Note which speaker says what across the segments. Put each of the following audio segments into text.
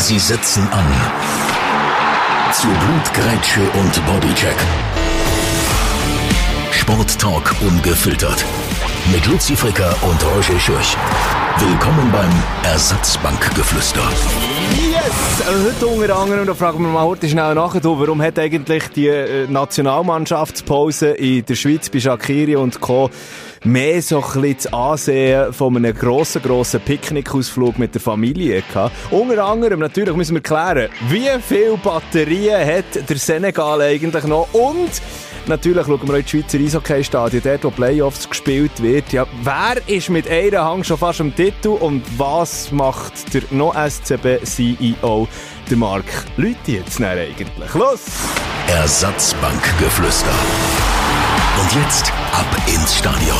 Speaker 1: Sie setzen an. Zu Blutgrätsche und Bodycheck. Sporttalk ungefiltert. Mit Luzi Fricker und Roger Schürch. Willkommen beim Ersatzbankgeflüster.
Speaker 2: Yes! Heute unter anderem, da fragen wir mal heute schnell nach, warum hat eigentlich die äh, Nationalmannschaftspause in der Schweiz bei Shakiri und Co. mehr so ein bisschen das Ansehen von einem grossen, grossen Picknickausflug mit der Familie gehabt. Unter anderem, natürlich müssen wir klären, wie viele Batterien hat der Senegal eigentlich noch und Natürlich schauen wir auch in die Schweizer Eishockey-Stadien, dort wo Playoffs gespielt wird. Ja, wer ist mit einer Hang schon fast am Titel und was macht der noch SCB-CEO, der Marc Lüthi jetzt dann eigentlich? Los!
Speaker 1: Ersatzbankgeflüster. Und jetzt ab ins Stadion.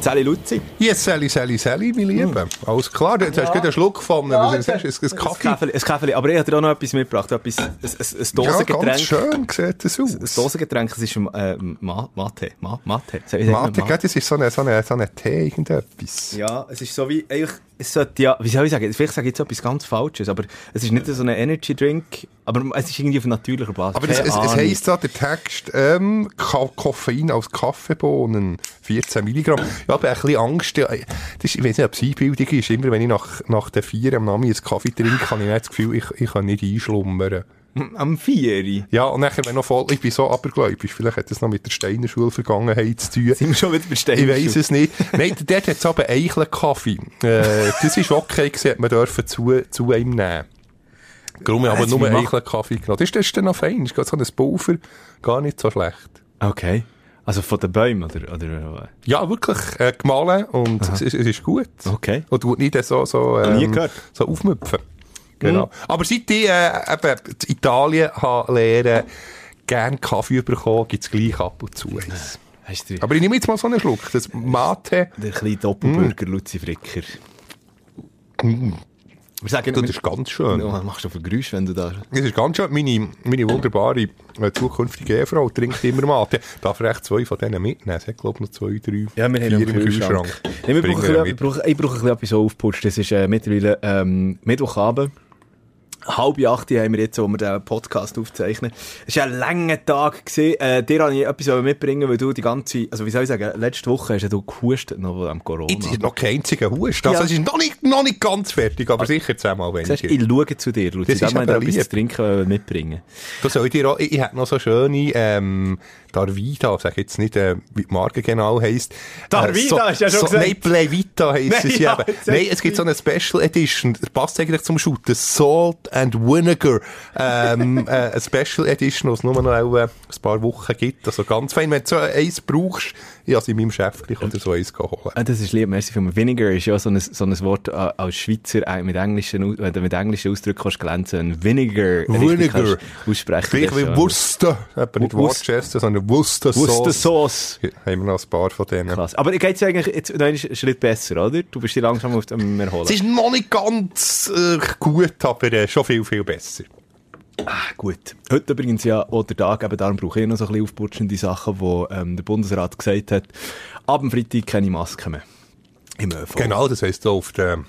Speaker 2: Sally Luzi.
Speaker 3: Yes, Sally, Sally, Sally, mein Lieber. Alles klar, jetzt hast du gerade einen Schluck von einem, was
Speaker 2: jetzt
Speaker 3: ist das? Ein Kaffee?
Speaker 2: Ein Kaffee, ein Kaffee. Aber ich habe dir auch noch etwas mitgebracht. Etwas, ein, ein, ein
Speaker 3: Ja,
Speaker 2: Dosengetränk.
Speaker 3: ganz schön sieht das
Speaker 2: ein
Speaker 3: aus.
Speaker 2: Dosengetränk, das ist äh, Ma Mate. Ma Mate.
Speaker 3: Mate, das ist so eine, so eine, so eine Tee, irgendetwas.
Speaker 2: Ja, es ist so wie, eigentlich, es sollte ja, wie soll ich sagen, vielleicht sage ich jetzt etwas ganz Falsches, aber es ist nicht so ein Energy Drink, aber es ist irgendwie auf natürlicher Basis.
Speaker 3: Aber es, es, es heisst da, der Text, ähm, Koffein aus Kaffeebohnen, 14 Milligramm. Ich habe ein bisschen Angst, ja, das ist, ich weiß nicht, ob es Einbildung ist, immer wenn ich nach, nach den vier am Namen einen Kaffee trinke, habe ich nicht das Gefühl, ich, ich kann nicht einschlummern.
Speaker 2: Am Vieri.
Speaker 3: Ja, und nachher, wenn noch voll, ich bin so abergläubisch, vielleicht hat das noch mit der Steiner Schulvergangenheit zu tun.
Speaker 2: Sind wir schon wieder bei
Speaker 3: Ich
Speaker 2: Stein?
Speaker 3: weiss es nicht. Nein, dort hat es aber Eichelkaffee. Äh, das ist okay gewesen, man dürfen zu, zu einem nehmen. Darum habe ich
Speaker 2: Also,
Speaker 3: aber nur
Speaker 2: macht-
Speaker 3: Eichelkaffee genommen. Das ist, das ist dann noch fein. Das ist gerade so ein Pulver. Gar nicht so schlecht.
Speaker 2: Okay. Also von den Bäumen, oder? oder
Speaker 3: Ja, wirklich, äh, gemahlen und es, ist- es ist gut.
Speaker 2: Okay.
Speaker 3: Und tut nicht so, so,
Speaker 2: nie
Speaker 3: ähm,
Speaker 2: gehört.
Speaker 3: so aufmüpfen. Genau. Aber seit ich, äh, eben, in Italien lernen, gern Kaffee bekommen, gibt es gleich ab und zu eins.
Speaker 2: Du
Speaker 3: Aber ich nehme jetzt mal so einen Schluck. Das Mate,
Speaker 2: den kleinen Doppelburger, Luzi Fricker? Wir sagen,
Speaker 3: das ist ganz schön.
Speaker 2: Was machst du für Geräusche, wenn du da...
Speaker 3: Das ist ganz schön. Meine, meine wunderbare äh, zukünftige Ehefrau trinkt immer Mate. Darf ich echt zwei von denen mitnehmen? Sie hat, glaube ich, noch zwei, drei,
Speaker 2: Ja, wir haben
Speaker 3: vier
Speaker 2: einen Kühlschrank. Nee, wir brauchen ich brauche ein bisschen etwas so aufputscht. Das ist äh, mittlerweile ähm, Mittwochabend. Halb acht haben wir jetzt, wo wir den Podcast aufzeichnen. Es war ein langer Tag. Gewesen. Äh, dir wollte ich etwas mitbringen, weil du die ganze, also wie soll ich sagen, letzte Woche hast du gehustet noch am Corona.
Speaker 3: Jetzt ist noch kein einziger Hust. Also,
Speaker 2: Ja.
Speaker 3: es ist noch nicht, noch nicht ganz fertig, aber sicher zehnmal weniger.
Speaker 2: Siehst, ich schaue zu dir, Luzi.
Speaker 3: Das
Speaker 2: Da
Speaker 3: ist
Speaker 2: mal etwas zu trinken mitbringen.
Speaker 3: Da soll ich dir auch, ich, ich hätte noch so schöne, ähm, Darvida, sag jetzt nicht, äh, wie die Marke genau heisst.
Speaker 2: Darvida, hast du ja schon
Speaker 3: so,
Speaker 2: gesagt.
Speaker 3: Nein, Plevita heisst es
Speaker 2: ja,
Speaker 3: eben. Nein, es gibt so eine Special Edition, das passt eigentlich zum Shooten. Salt and Vinegar, ähm, äh, eine Special Edition, die es nur noch auch, äh, ein paar Wochen gibt. Also ganz fein, wenn du so eins brauchst, ich habe in meinem Chef gleich oder so eins holen.
Speaker 2: Ah, das ist lieb, merci vielmals. Vinegar ist ja so ein, so ein Wort äh, als Schweizer äh, mit englischen, wenn du mit englischen Ausdrücken kannst glänzen. Vinegar.
Speaker 3: Vinegar.
Speaker 2: kannst Aussprechen.
Speaker 3: Gleich wie
Speaker 2: ja-
Speaker 3: Worcester, eben nicht Worcester, sondern Worcester
Speaker 2: Worcester
Speaker 3: Sauce.
Speaker 2: Sauce.
Speaker 3: Hier haben wir noch ein paar von denen.
Speaker 2: Krass. Aber geht's dir eigentlich jetzt noch einen Schritt besser, oder? Du bist hier langsam auf dem Erholen.
Speaker 3: Es ist noch nicht ganz äh, gut, aber äh, schon viel, viel besser.
Speaker 2: Ah, gut. Heute übrigens ja auch der Tag, eben darum brauche ich noch so ein bisschen aufputschende Sachen, wo ähm, der Bundesrat gesagt hat, ab dem Freitag keine Masken mehr. Im ÖV.
Speaker 3: Genau, das heisst auf der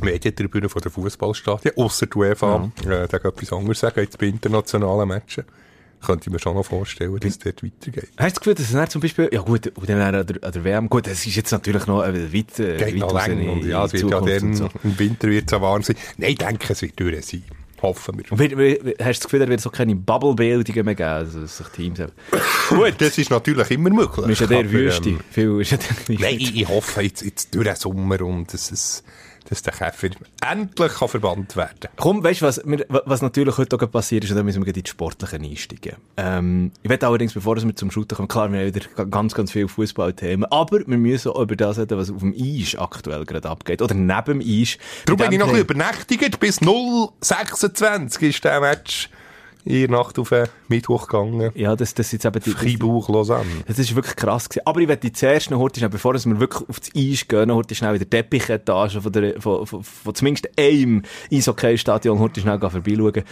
Speaker 3: Medientribüne von der Fußballstadien, ausser die UEFA, äh, da kann etwas anderes sagen, jetzt bei internationalen Matchen. Könnte ich mir schon noch vorstellen, dass es dort weitergeht.
Speaker 2: Hast du das Gefühl, dass es dann zum Beispiel, ja gut, und dann an der, an der WM, gut, das ist jetzt natürlich noch äh, weit,
Speaker 3: Geht
Speaker 2: weit
Speaker 3: noch lang und ja, es wird ja dann, im Winter wird es ja warm sein. Nein, ich denke, es wird durch sein. Hoffen wir.
Speaker 2: Und wie, wie, hast du das Gefühl, da wird auch keine Bubble-Bildungen mehr geben, also dass sich Teams haben.
Speaker 3: Gut, das ist natürlich immer möglich.
Speaker 2: Ist ja der Wüste.
Speaker 3: ähm,
Speaker 2: Viel ist ja der
Speaker 3: Nein, ich, ich hoffe jetzt, jetzt durch den Sommer und dass, es, dass der Käfer endlich kann verbannt werden
Speaker 2: Komm, weißt du, was, was natürlich heute auch passiert ist, und da müssen wir in die Sportlichen einsteigen. Ähm, ich werde allerdings, bevor wir zum Shooten kommen, klar, wir haben wieder ganz, ganz viele Fußballthemen, aber wir müssen auch über das reden, was auf dem Eis aktuell gerade abgeht, oder neben dem Eis.
Speaker 3: Darum bin ich noch ein bisschen übernächtigt. Bis 0,26 ist der Match in der Nacht auf den Mittwoch gegangen.
Speaker 2: Ja, das, das jetzt eben die...
Speaker 3: Freiburg, Lausanne.
Speaker 2: Das ist wirklich krass gewesen. Aber ich werde zuerst noch heute bevor wir wirklich auf das Eis gehen, noch heute schnell in der Teppichetage von, der, von, von, von zumindest einem Eishockey-Stadion heute schnell vorbeischauen. Der,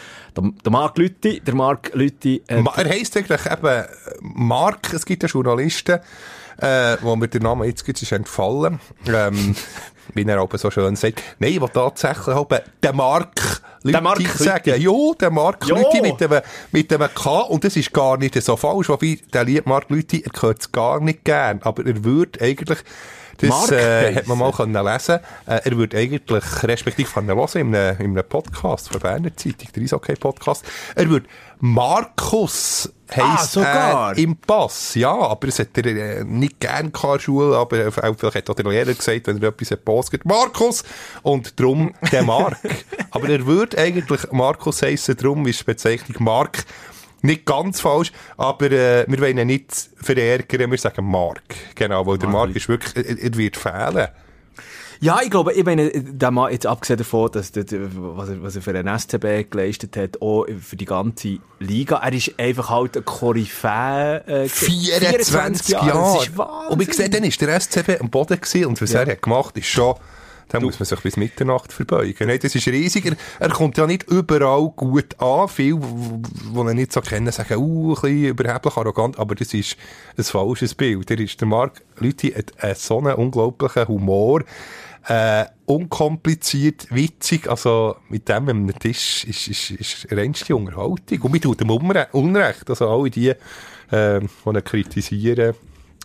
Speaker 2: der Marc Lütti, der Marc Lütti, äh,
Speaker 3: Er heisst eigentlich eben äh, Mark, es gibt einen Journalisten, äh, wo mir der Name jetzt gibt, ist entfallen. Ähm, wie er aber so schön sagt. Nein, will tatsächlich auch der Mark
Speaker 2: Der Mark
Speaker 3: sagen. Ja, der Mark
Speaker 2: Ja.
Speaker 3: Lüthi mit dem, mit dem K. Und das ist gar nicht so falsch. Wobei, der liebe Mark Lüthi, er gehört es gar nicht gern. Aber er würde eigentlich, das
Speaker 2: Mark
Speaker 3: äh, hat man mal können lesen äh, er würde eigentlich, respektive können hören, in einem, in einem Podcast von Berner Zeitung, der Eishockey-Podcast, er würde Markus
Speaker 2: Ah,
Speaker 3: heisst
Speaker 2: sogar.
Speaker 3: er im Pass, ja, aber es hat er äh, nicht gern der Schule, aber äh, vielleicht hat auch der Lehrer gesagt, wenn er etwas postet, Markus! Und drum der Mark. aber er würde eigentlich Markus heissen, drum ist die Bezeichnung Mark nicht ganz falsch, aber äh, wir wollen ihn nicht verärgern, wir sagen Mark. Genau, weil der
Speaker 2: Mark.
Speaker 3: Ist wirklich, er, er wird fehlen.
Speaker 2: Ja, ich glaube, ich meine, der Mann, jetzt abgesehen davon, dass der, was, er, was er für den SCB geleistet hat, auch für die ganze Liga, er ist einfach halt ein Koryphäe. Äh,
Speaker 3: 24 Jahre.
Speaker 2: Das ist Wahnsinn.
Speaker 3: Und wie gesagt, dann ist der SCB am Boden gewesen und was
Speaker 2: Ja.
Speaker 3: er hat gemacht, ist schon, da muss man sich bis Mitternacht verbeugen. Nein, das ist riesig. Er, kommt ja nicht überall gut an. Viele, die ihn nicht so kennen, sagen, uh, ein bisschen überheblich arrogant, aber das ist ein falsches Bild. Der ist, der Marc Lüthi hat äh, so einen unglaublichen Humor. Äh, unkompliziert, witzig, also mit dem am Tisch ist, ist, ist reinste Unterhaltung. Und mir tut ihm Unre Unrecht. Also alle die, äh, die ihn kritisieren,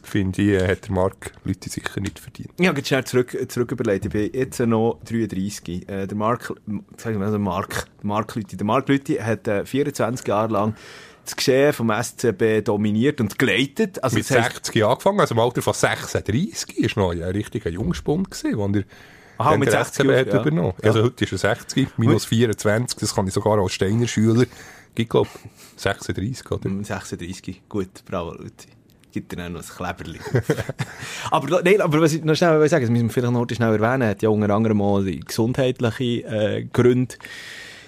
Speaker 3: finde ich, äh, hat der Marc Leute sicher nicht verdient.
Speaker 2: Ich habe jetzt schnell zurück, zurück überlegt. Ich bin jetzt noch 33. Äh, der Mark, sagen wir mal, der Mark, der Mark. Der Mark Lüthi hat äh, 24 Jahre lang das Geschehen vom SCB dominiert und geleitet. Also
Speaker 3: Mit
Speaker 2: das heisst,
Speaker 3: 60 angefangen, also im Alter von 36, ist noch ein richtiger Jungspund gewesen, wo er
Speaker 2: Aha, mit
Speaker 3: der
Speaker 2: 60
Speaker 3: SCB hat
Speaker 2: ja.
Speaker 3: übernommen.
Speaker 2: Ja.
Speaker 3: Also heute ist er 60, minus 24, das kann ich sogar als Steiner Schüler, ich glaube 36, oder?
Speaker 2: Mm, 36. Gut, bravo, Lüthi. Gibt auch noch ein Kleberli. aber, nein, aber was ich noch schnell sagen, das müssen wir vielleicht noch schnell erwähnen, hat ja unter anderem mal die gesundheitliche äh, Gründe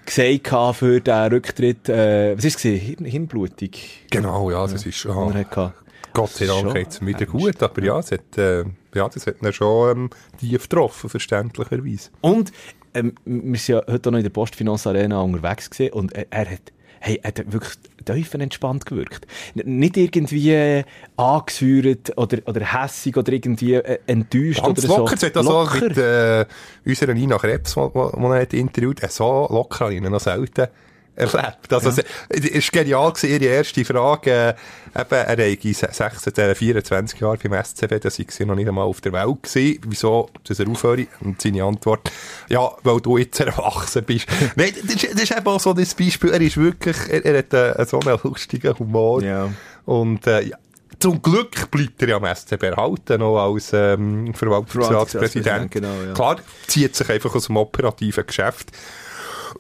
Speaker 2: gesagt für den Rücktritt. Äh, was ist es? Hirn, Hirnblutung.
Speaker 3: Genau, ja, das ist
Speaker 2: gehabt.
Speaker 3: Gott sei Dank
Speaker 2: Schon
Speaker 3: geht's ihm wieder gut, aber ja, es hat, äh, ja, das hat ihn schon ähm, tief getroffen, verständlicherweise.
Speaker 2: Und ähm, wir sind ja heute auch noch in der Postfinance Arena unterwegs gewesen und er, er hat, hey, er hat wirklich tiefenentspannt gewirkt. Nicht irgendwie äh, angesäuert oder, oder hässig oder irgendwie äh, enttäuscht
Speaker 3: Ganz
Speaker 2: oder
Speaker 3: locker,
Speaker 2: so.
Speaker 3: also
Speaker 2: Locker.
Speaker 3: mit äh, unserer Nina Krebs, die er interviewt hat, so locker habe ich ihn noch selten erlebt. Also, es es war genial, gewesen, ihre erste Frage, äh, eben, er habe 16, äh, 24 Jahre beim SCB, da sei sie noch nicht einmal auf der Welt gewesen. Wieso, dass er aufhöre? Und seine Antwort, ja, weil du jetzt erwachsen bist. Nein, das ist, das ist eben auch so das Beispiel, er ist wirklich, er, er hat äh, so einen lustigen Humor.
Speaker 2: Ja.
Speaker 3: Und, äh, ja, zum Glück bleibt er ja am SCB erhalten, noch als ähm, Verwaltungsratspräsident.
Speaker 2: Verwaltungsratspräsident, genau, ja.
Speaker 3: Klar, zieht sich einfach aus dem operativen Geschäft.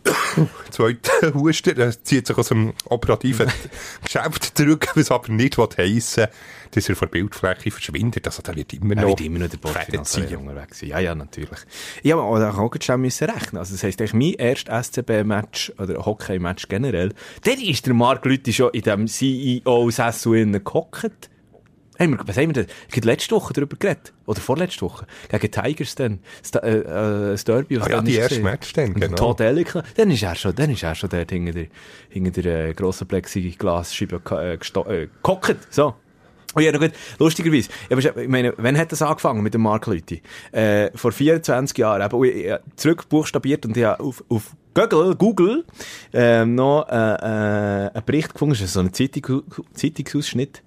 Speaker 3: Zweiter Huster, er zieht sich aus dem operativen Geschäft zurück, was aber nicht was heissen, dass er von der Bildfläche verschwindet. Also da wird immer
Speaker 2: Er
Speaker 3: noch
Speaker 2: wird immer noch der. Arena unterwegs sein. Ja, ja, natürlich. Ich habe auch auch gerade schon müssen rechnen. Also, das heisst, mein erstes SCB-Match oder Hockey-Match generell, der ist der Marc Lüthi schon in dem CEO-Sessel gehockt. Wir, was haben wir denn? Ich habe letzte Woche darüber geredet. Oder vorletzte Woche. Gegen Tigers dann. Das, äh, äh, was
Speaker 3: Ah ja, die erste. Match dann, genau.
Speaker 2: Todd Elliker, dann ist er schon, dann ist er schon dort hinter der, hinter der äh, grossen Plexiglasscheibe äh, äh, gehockt. So. Oh ja, noch gut. Lustigerweise. Ich meine, wann hat das angefangen mit dem Mark Lüthi? Äh, vor 24 Jahren. Eben, und ich, ich, zurückbuchstabiert und ich habe auf, auf Google, Google ähm, noch äh, äh, einen Bericht gefunden. Das ist so ein Zeitung, Zeitungsausschnitt.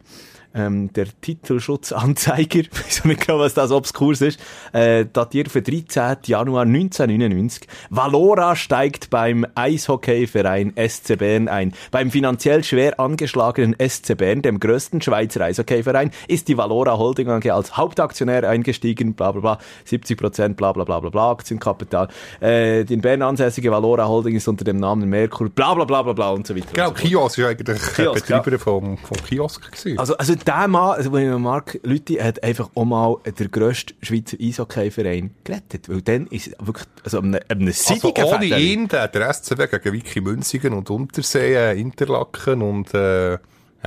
Speaker 2: Ähm, der Titelschutzanzeiger, ich weiß nicht genau, was das obskurs ist, äh, datiert für 13. Januar 1999. Valora steigt beim Eishockeyverein SC Bern ein. Beim finanziell schwer angeschlagenen SC Bern, dem größten Schweizer Eishockeyverein, ist die Valora Holding AG als Hauptaktionär eingestiegen, bla bla bla, 70 Prozent, bla bla bla bla bla, Aktienkapital. Äh, die in Bern ansässige Valora Holding ist unter dem Namen Merkur, bla bla bla bla bla und so weiter.
Speaker 3: Genau,
Speaker 2: so.
Speaker 3: Kiosk war eigentlich
Speaker 2: Kiosk,
Speaker 3: Betreiber vom, vom Kiosk. Gewesen.
Speaker 2: Also, also der Mann, also Mark Lüthi hat einfach auch mal der grösste Schweizer Eishockey-Verein gerettet. Weil dann ist wirklich, also einem, einem
Speaker 3: Also ohne
Speaker 2: Federl-
Speaker 3: ihn, der, der SCB gegen Wiki Münzigen und Untersee, äh, Interlaken und äh,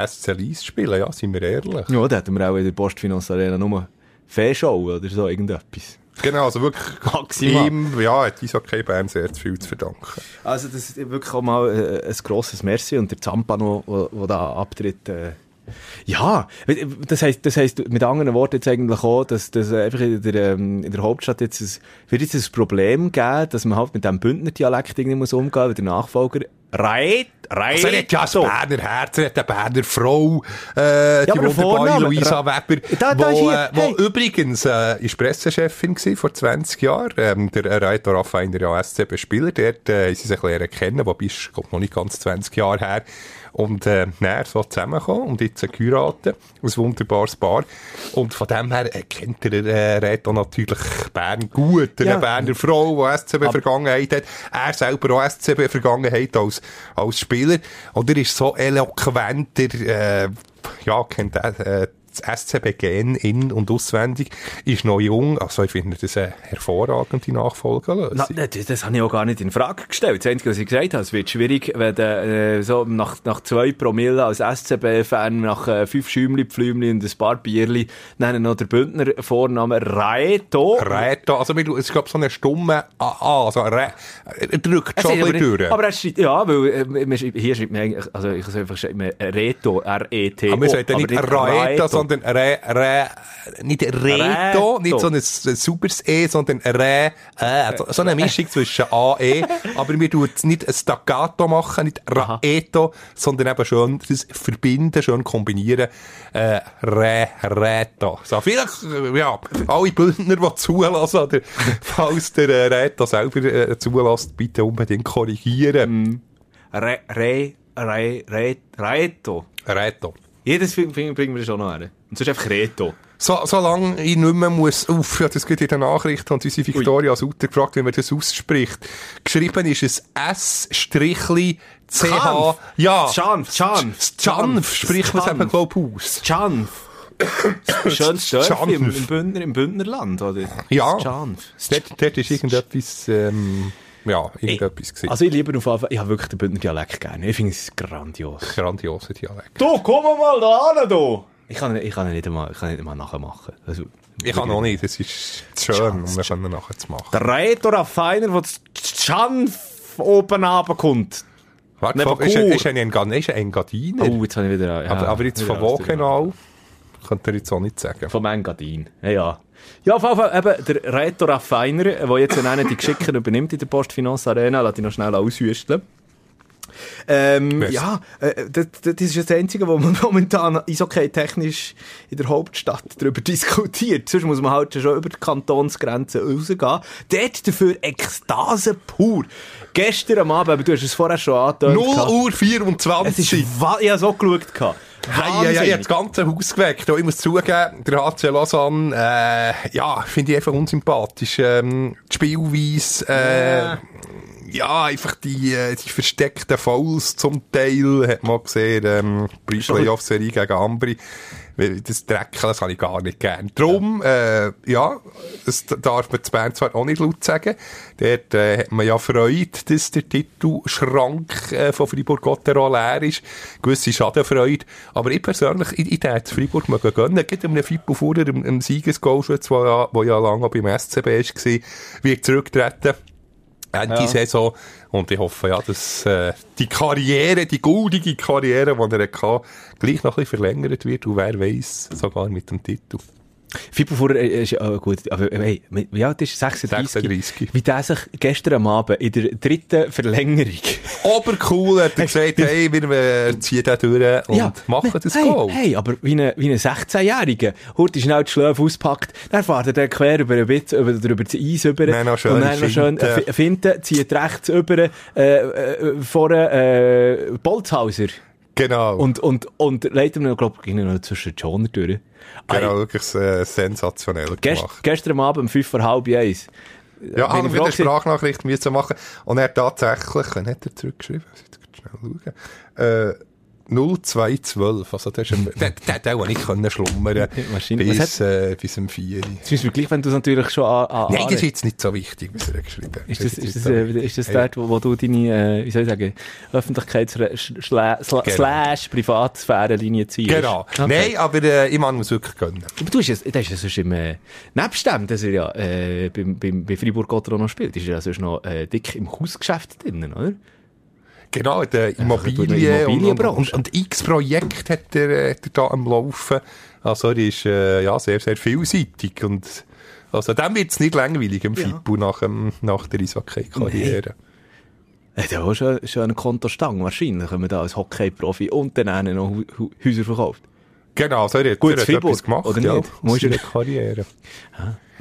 Speaker 3: SC Lies spielen, ja, sind wir ehrlich.
Speaker 2: Ja, da hätten wir auch in der Postfinance Arena nur Fehlschau oder so, irgendetwas.
Speaker 3: Genau, also wirklich
Speaker 2: Maximal.
Speaker 3: ihm, ja, hat Eishockey Bern sehr viel zu verdanken.
Speaker 2: Also das ist wirklich auch mal äh, ein grosses Merci und der Zampano, der der da abtritt, äh, Ja, das heisst, das heisst mit anderen Worten jetzt eigentlich auch, dass, dass einfach in der, ähm, in der Hauptstadt jetzt ein, wird jetzt ein Problem geben, dass man halt mit dem Bündner-Dialekt irgendwie muss umgehen, weil der Nachfolger Reit, Reit.
Speaker 3: Also er hat ja
Speaker 2: so.
Speaker 3: ein Berner Herz, er hat eine Berner Frau, äh, die
Speaker 2: aber der
Speaker 3: wunderbare Luisa Weber,
Speaker 2: Da- da
Speaker 3: wo,
Speaker 2: ist hier,
Speaker 3: äh, wo
Speaker 2: hey.
Speaker 3: übrigens äh, ist Pressechefin gewesen, vor 20 Jahren. Ähm, der Reiter Raffainer, ja SCB-Spieler, dort äh, haben sie sich lernen kennen, wobei ist glaub, noch nicht ganz 20 Jahre her. Und äh, näher so zusammengekommen und jetzt geheiratet. Ein wunderbares Paar. Und von dem her äh, kennt der äh, Reto natürlich Bern gut. Eine
Speaker 2: Ja.
Speaker 3: Berner Frau, die SCB-Vergangenheit hat. Er selber auch SCB-Vergangenheit als, als Spieler. Und er ist so eloquenter, äh, ja, kennt er, äh, das SCB-Gen in- und auswendig, ist noch jung. Also ich finde das eine hervorragende Nachfolgelösung.
Speaker 2: Na, das, das habe ich auch gar nicht in Frage gestellt. Das Einzige, was ich gesagt habe, es wird schwierig, wenn du äh, so nach, nach zwei Promille als SCB-Fan, nach äh, fünf Schäumli, Pflümli und ein paar Bierli, dann noch der Bündner Vorname Raeto.
Speaker 3: Reto, also es ist glaube so eine stumme AA, also Re, er drückt
Speaker 2: Es
Speaker 3: schon ein bisschen durch.
Speaker 2: aber er schreibt, ja, weil äh, hier schreibt man eigentlich, also ich soll einfach Reto, R-E-T-O.
Speaker 3: Aber man sagt ja nicht Raeto, sondern Re, Re, nicht Reto,
Speaker 2: Reto.
Speaker 3: nicht so ein, ein sauberes E, sondern Re, äh, so- so eine Mischung zwischen A, E. Aber wir tun nicht ein Staccato machen, nicht Raeto, sondern eben schön das verbinden, schön kombinieren. Äh, Re, Reto. So, vielleicht, äh, ja, alle Bündner, die zulassen, oder falls der äh, Reto selber äh, zulässt, bitte unbedingt korrigieren.
Speaker 2: Re, Re, Re, Re, Reto.
Speaker 3: Reto.
Speaker 2: Jedes Film bringen wir schon noch her. Und sonst einfach Reto.
Speaker 3: So, solange ich nicht mehr muss, uff, ja, das geht in den Nachrichten und unsere Victoria Sutter gefragt, wie man das ausspricht. Geschrieben ist es S-CH, ja.
Speaker 2: Schanf, Schanf.
Speaker 3: Schanf spricht man es eben, glaub aus.
Speaker 2: Schanf. Schönes Dörfli im, im, Bündner, im Bündnerland, oder?
Speaker 3: Ja.
Speaker 2: Schanf.
Speaker 3: Dort, dort ist irgendetwas, ähm, ja, irgendetwas gewesen.
Speaker 2: Also ich lieber auf jeden Fall, ich habe wirklich den Bündner Dialekt gerne. Ich finde es grandios.
Speaker 3: Grandioser Dialekt.
Speaker 2: Du, komm mal da hin, du! Ich kann, ich kann ihn nicht einmal, ich kann ihn nicht einmal nachmachen. Also,
Speaker 3: Ich kann noch nicht, das ist schön, um das nachher zu machen.
Speaker 2: Der Reto Raffiner, der das Schanf oben runterkommt.
Speaker 3: Warte,
Speaker 2: Neben
Speaker 3: ist, ist ist ein Engadiner?
Speaker 2: Oh, jetzt habe ich wieder... Ja,
Speaker 3: aber, aber jetzt von wo genau? Könnt ihr jetzt auch nicht sagen.
Speaker 2: Vom Engadin. Ja, ja. Ja, auf jeden Fall eben der Reto Raffiner, der jetzt einen die Geschicken übernimmt in der Postfinance Arena, lass ich noch schnell aushüsteln. Ähm, ja, äh, das, das ist das Einzige, wo man momentan Eishockey-technisch in der Hauptstadt darüber diskutiert. Sonst muss man halt schon über die Kantonsgrenze rausgehen. Dort dafür Ekstase pur. Gestern am Abend, aber du hast es vorher schon angetönt.
Speaker 3: 0
Speaker 2: gehabt.
Speaker 3: Uhr
Speaker 2: Es
Speaker 3: 24.
Speaker 2: ist, wa- ich habe so geschaut. gehabt.
Speaker 3: Hey, ja, ja, das ganze Haus geweckt. Ich muss zugeben, der HC Lausanne, äh, ja, finde ich einfach unsympathisch. Ähm, die Spielweise, äh, ja, einfach die, äh, die versteckten Fouls zum Teil, hat man gesehen, ähm, Pre-Playoff-Serie gegen Ambri. Das Drecken, das habe ich gar nicht gern. Drum, äh, ja, das darf man zu Bern zwar auch nicht laut sagen. Dort äh, hat man ja Freude, dass der Titelschrank äh, von Fribourg-Gotteron leer ist. Gewisse Schadenfreude. Aber ich persönlich, ich, ich hätte Fribourg mögen gönnen. Um einen Fippo Fuhrer, einem, einem Siegesgoalschütz, der ja, wo ja lange beim SCB war, wird zurücktreten. Ende
Speaker 2: Ja.
Speaker 3: Saison. Und ich hoffe ja, dass äh, die Karriere, die goldige Karriere, die er hatte, gleich noch ein bisschen verlängert wird. Und wer weiß, sogar mit dem Titel.
Speaker 2: Fippo Fuhrer äh, ist ja gut, aber hey, wie alt ist er? 36?
Speaker 3: 36.
Speaker 2: Wie der sich gestern am Abend in der dritten Verlängerung
Speaker 3: Obercool hat er gesagt, hey, wir ziehen da durch und machen das
Speaker 2: hey,
Speaker 3: Goal.
Speaker 2: Hey, aber wie ein wie ein 16-Jähriger. Hurti schnell die Schläfe auspackt, dann fährt er dann quer über ein Bit, über, über das Eis über. Und dann noch schön äh, Finte, zieht rechts über, äh, äh, vorne, äh, Bolzhauser.
Speaker 3: Genau.
Speaker 2: Und, und, und leitet ihm, glaub ich, noch zwischen die Schoner durch.
Speaker 3: Genau, wirklich äh, sensationell
Speaker 2: Gest,
Speaker 3: gemacht.
Speaker 2: gestern Abend um fünf vor halb eins.
Speaker 3: Ja,
Speaker 2: bin
Speaker 3: haben wir eine. Sprachnachricht müssen machen. Und er tatsächlich, wann hat er zurückgeschrieben? Schnell schauen. Äh, 0212. Also, der ist ein, der, der, der, der nicht können schlummern
Speaker 2: Wahrscheinlich. Was
Speaker 3: bis, äh, bis um 4 Uhr.
Speaker 2: Jetzt müssen wir gleich, wenn du es natürlich schon an, an
Speaker 3: Nein, das ist jetzt nicht so wichtig, was er geschrieben hat.
Speaker 2: Ist das,
Speaker 3: jetzt
Speaker 2: ist das, äh, ist das dort, wo, wo du deine, äh, wie soll ich sagen, Öffentlichkeits-Slash
Speaker 3: Genau.
Speaker 2: slash Privatsphäre-Linie ziehst?
Speaker 3: Genau.
Speaker 2: Okay.
Speaker 3: Nein, aber äh, ich mag es wirklich gönnen.
Speaker 2: Aber du hast es, das ist ja sonst im, äh, nebst dem, dass er ja, äh, beim, beim, bei Fribourg Gotteron noch spielt, ist er ja sonst noch, äh, dick im Hausgeschäft drinnen, oder?
Speaker 3: Genau, der
Speaker 2: durch
Speaker 3: Immobilien, und, und,
Speaker 2: Immobilienbranche.
Speaker 3: und, x Projekte hat er, äh, hat er da am Laufen. Also er ist äh, ja, sehr, sehr vielseitig und also dem wird es nicht langweilig im Fippo nach, dem, nach der Eishockey-Karriere.
Speaker 2: Er hat ja auch schon, schon einen Kontostange, wahrscheinlich, wenn man da als Hockey-Profi und dann auch noch Häuser verkauft.
Speaker 3: Genau, so er hat,
Speaker 2: Gut,
Speaker 3: er hat
Speaker 2: Fribourg,
Speaker 3: etwas gemacht,
Speaker 2: oder
Speaker 3: ja,
Speaker 2: nicht?
Speaker 3: aus
Speaker 2: Muss
Speaker 3: seiner
Speaker 2: er-
Speaker 3: Karriere.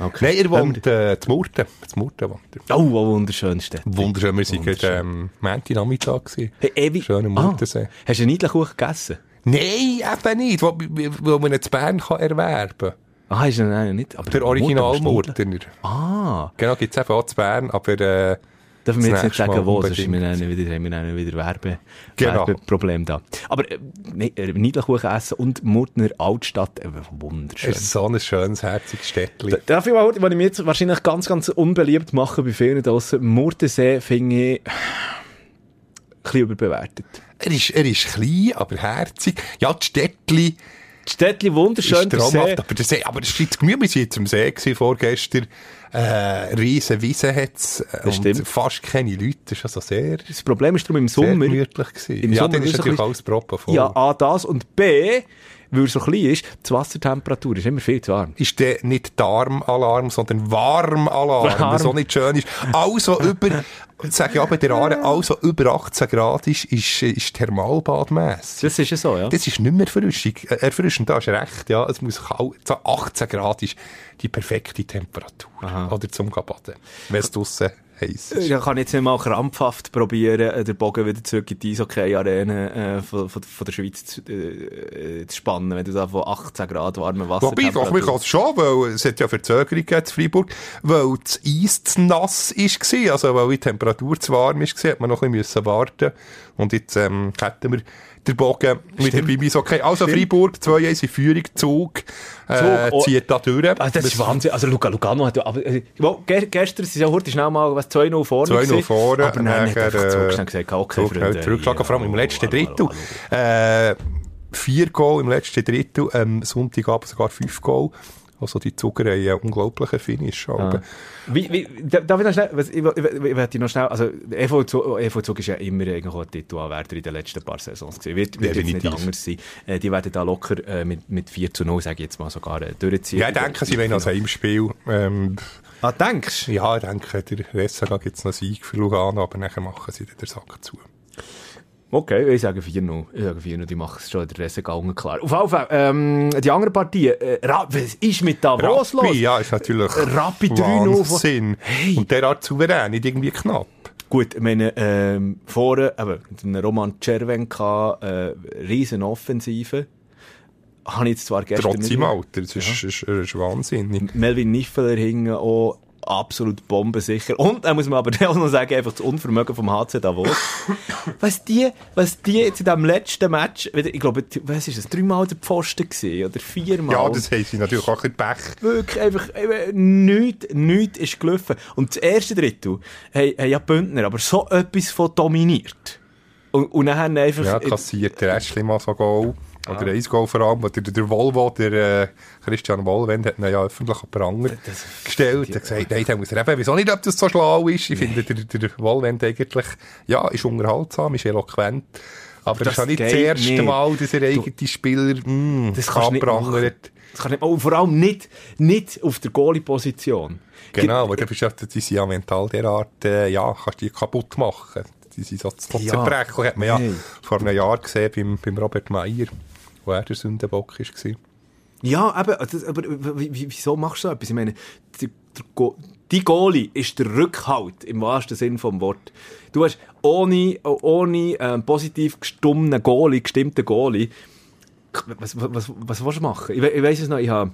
Speaker 2: Okay.
Speaker 3: Nein, er wohnt äh, zu Murten. Zu Murten wohnt er.
Speaker 2: Oh, oh wunderschöne Stadt.
Speaker 3: Wunderschön, wir waren
Speaker 2: Wunderschön.
Speaker 3: gerade ähm, Montag Nachmittag. gewesen.
Speaker 2: Hey.
Speaker 3: Schön am Murtensee.
Speaker 2: Hast du einen Niedlichkuchen gegessen?
Speaker 3: Nein, eben nicht, wo, wo man ihn zu Bern kann erwerben kann.
Speaker 2: Ah, du einen nicht? Aber
Speaker 3: Der Original Murtener.
Speaker 2: Ah,
Speaker 3: Genau, gibt es eben auch zu Bern, aber äh,
Speaker 2: dürfen wir
Speaker 3: Das
Speaker 2: jetzt nicht sagen,
Speaker 3: Mal
Speaker 2: wo, sonst haben
Speaker 3: unbedingt.
Speaker 2: wir wieder, haben wir wieder Werbe,
Speaker 3: Genau.
Speaker 2: Werbeproblem da. Aber äh, äh, Niedlichkuchen essen und Murtner Altstadt, äh, wunderschön.
Speaker 3: es ist so ein schönes, herziges Städtchen.
Speaker 2: Da- Darf ich mal, was ich mir jetzt wahrscheinlich ganz, ganz unbeliebt mache bei vielen draussen, Murtensee finde ich ein bisschen überbewertet.
Speaker 3: Er ist, er ist klein, aber herzig. Ja, die Städtli
Speaker 2: Die Städtchen wunderschön,
Speaker 3: ist traumhaft, aber der See, aber das ist jetzt Gemüse. Wir waren jetzt am See gewesen, vorgestern. Äh, riesen Wiese hat's. äh, und fast keine Leute. Das ist also sehr,
Speaker 2: Das Problem ist darum im
Speaker 3: sehr
Speaker 2: Sommer,
Speaker 3: gemütlich gewesen.
Speaker 2: Im
Speaker 3: ja,
Speaker 2: Sommer
Speaker 3: dann ist natürlich alles proppen voll.
Speaker 2: ja, A, das und B, weil er so klein ist, die Wassertemperatur ist immer viel zu warm.
Speaker 3: ist der nicht Darmalarm, sondern Warmalarm,
Speaker 2: Warm.
Speaker 3: was auch nicht schön ist. Also über, sag ich aber der Aare, also über 18 Grad ist, ist, ist Thermalbadmässig.
Speaker 2: Das ist ja so, ja.
Speaker 3: Das ist nicht mehr erfrischend. Äh, Erfrischend, da hast du recht, ja. Es muss kalt, so 18 Grad ist die perfekte Temperatur. Oder zum Baden. Wenn es draussen heiß ist.
Speaker 2: Ja, kann jetzt nicht mal krampfhaft probieren, äh, den Bogen wieder zurück in die Eishockey-Arena äh, von, von, von der Schweiz zu, äh, zu spannen, wenn du da von 18 Grad warmem Wasser
Speaker 3: Wobei, doch, man kann es schon, weil es hat ja Verzögerung gegeben in Freiburg, weil das Eis zu nass war, also weil die Temperatur zu warm war, hat man noch ein bisschen warten Und jetzt ähm, hätten wir den Bogen wieder bei mir okay. Also Freiburg, 2-1 in Führung, Zug, äh,
Speaker 2: Zug, oh.
Speaker 3: zieht da durch.
Speaker 2: Ah, das ist Wahnsinn. Also Luca Lugano hat ja, aber, äh, gestern sind ja heute schnell mal was 2-0 vorne
Speaker 3: 2-0
Speaker 2: gewesen.
Speaker 3: vorne,
Speaker 2: Aber nein, hat
Speaker 3: nachher,
Speaker 2: einfach
Speaker 3: äh,
Speaker 2: zurückgeschnitten und gesagt, okay,
Speaker 3: Zug
Speaker 2: Freunde.
Speaker 3: schnell zurückgeschlagen,
Speaker 2: ja,
Speaker 3: vor allem im letzten Drittel. Äh, vier Goal im letzten Drittel, ähm, Sonntagabend sogar fünf Goal. Also die Zuckerei, ein unglaublicher Finish. Aber
Speaker 2: Wie, wie, da- darf ich noch schnell, was, ich, ich, ich, noch schnell, also, EV Zug, EV Zug ist ja immer auch ein Titelanwärter in den letzten paar Saisons gewesen. Wird, wird jetzt nicht anders sein. Äh, die werden da locker äh, mit, mit 4 zu 0, sage ich jetzt mal, sogar äh, durchziehen.
Speaker 3: Ja, ich denke, sie wollen als Heimspiel. Ähm,
Speaker 2: Ah, denkst du?
Speaker 3: ja, ich denke, der Ressaga gibt es noch Sieg für Lugano, aber nachher machen sie den Sack zu.
Speaker 2: Okay, ich sage 4-0. Ich sage 4-0, die machen es schon in der Resse gegangen, klar. Auf jeden Fall, ähm, die andere Partie, äh, was ist mit Davos los?
Speaker 3: Rappi, ja, ist natürlich
Speaker 2: Rappi 3-0 von-
Speaker 3: Wahnsinn.
Speaker 2: Hey.
Speaker 3: Und derart souverän, nicht irgendwie knapp.
Speaker 2: Gut, ich meine, ähm, vorne, eben, Roman Czervenka, äh, riesen Offensive. Habe ich jetzt zwar gestern
Speaker 3: Trotz im Alter, das ist, ist, ist wahnsinnig.
Speaker 2: Melvin Niffeler hingen auch absolut bombensicher. Und, da muss man aber auch noch sagen, einfach das Unvermögen vom HC Davos. was die, was die jetzt in diesem letzten Match, ich glaube, was ist das, dreimal der Pfosten gewesen, oder viermal?
Speaker 3: Ja, das haben sie natürlich auch ein Pech.
Speaker 2: Wirklich einfach, nichts, nichts ist gelaufen. Und das erste Drittel haben, haben ja Bündner aber so etwas von dominiert. Und, und dann haben einfach...
Speaker 3: Ja, kassiert der Ashley mal so Goal. Oder ein Goal vor allem, wo der, der Volvo, der äh, Christian Wollwend, hat ihn ja öffentlich an Pranger gestellt. Er hat gesagt, nein, der muss er eben, wieso nicht, ob das so schlau ist. Ich finde, der, der Wollwend eigentlich, ja, ist unterhaltsam, ist eloquent. Aber das
Speaker 2: das
Speaker 3: ist auch nicht das erste
Speaker 2: nicht.
Speaker 3: Mal, dass er eigene Spieler, mh,
Speaker 2: Das machen.
Speaker 3: anprangert.
Speaker 2: Das kann nicht, vor allem nicht, nicht auf der Goalie-Position.
Speaker 3: Genau, weil du bist ja, die sind ja mental derart, äh, ja, kannst die kaputt machen. Die sind so so
Speaker 2: Ja.
Speaker 3: zerbrechlich. Hat man ja
Speaker 2: Hey.
Speaker 3: vor einem Jahr gesehen beim, beim Robert Meyer, wo er der Sündenbock war.
Speaker 2: Ja, eben, das, aber wie- wie- wieso machst du so etwas? Ich meine, Go die Goalie ist der Rückhalt, im wahrsten Sinn vom Wort. Du hast ohne, ohne ähm, positiv gestummten Goalie, gestimmten Goalie, was, was, was, was willst du machen? Ich, ich weiss es noch, ich habe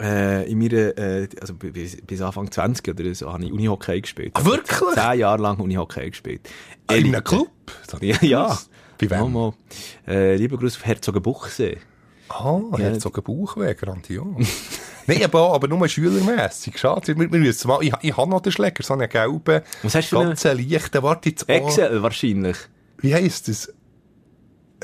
Speaker 2: äh, in meiner, äh, also bi- bis, bis Anfang 20 oder so, habe ich Unihockey gespielt.
Speaker 3: Ah, wirklich?
Speaker 2: Zehn Jahre lang Unihockey gespielt.
Speaker 3: In einem. Club?
Speaker 2: Ja, ja.
Speaker 3: Bei wem?
Speaker 2: Mal. Äh, lieber Gruß auf Herzogenbuchsee.
Speaker 3: Ah, hat sogar Bauchweh, grandios. Nein, aber, aber nur schülermässig. Schade. Wir, wir müssen mal, ich, ich habe noch den Schläger, so einen gelben,
Speaker 2: Was hast du
Speaker 3: ganz leichten, warte jetzt, oh,
Speaker 2: Excel wahrscheinlich.
Speaker 3: wie heisst das?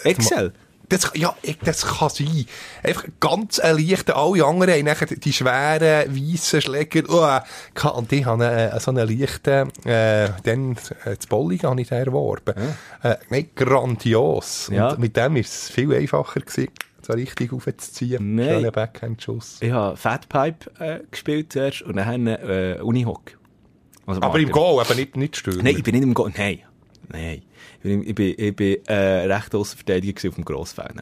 Speaker 2: Excel?
Speaker 3: Das, ja, ich- das kann sein. Einfach ganz ein leichter, alle anderen haben nachher die schweren, weissen Schläger, oh, und die haben äh, so einen leichten, äh, dann, äh, das Bowling habe ich erworben. Äh, nein, grandios.
Speaker 2: Ja.
Speaker 3: Und mit dem ist es viel einfacher gewesen, so richtig aufzuziehen.
Speaker 2: Nein.
Speaker 3: Schöner Backhand-Schuss.
Speaker 2: Ich habe Fatpipe äh, gespielt zuerst und dann äh, Unihock. Also,
Speaker 3: Aber im. Goal, eben nicht, nicht stürmen.
Speaker 2: Nein, ich bin nicht im Goal. Nein. Nein. Ich bin, ich bin, äh, recht Aussenverteidiger auf dem Grossfeld.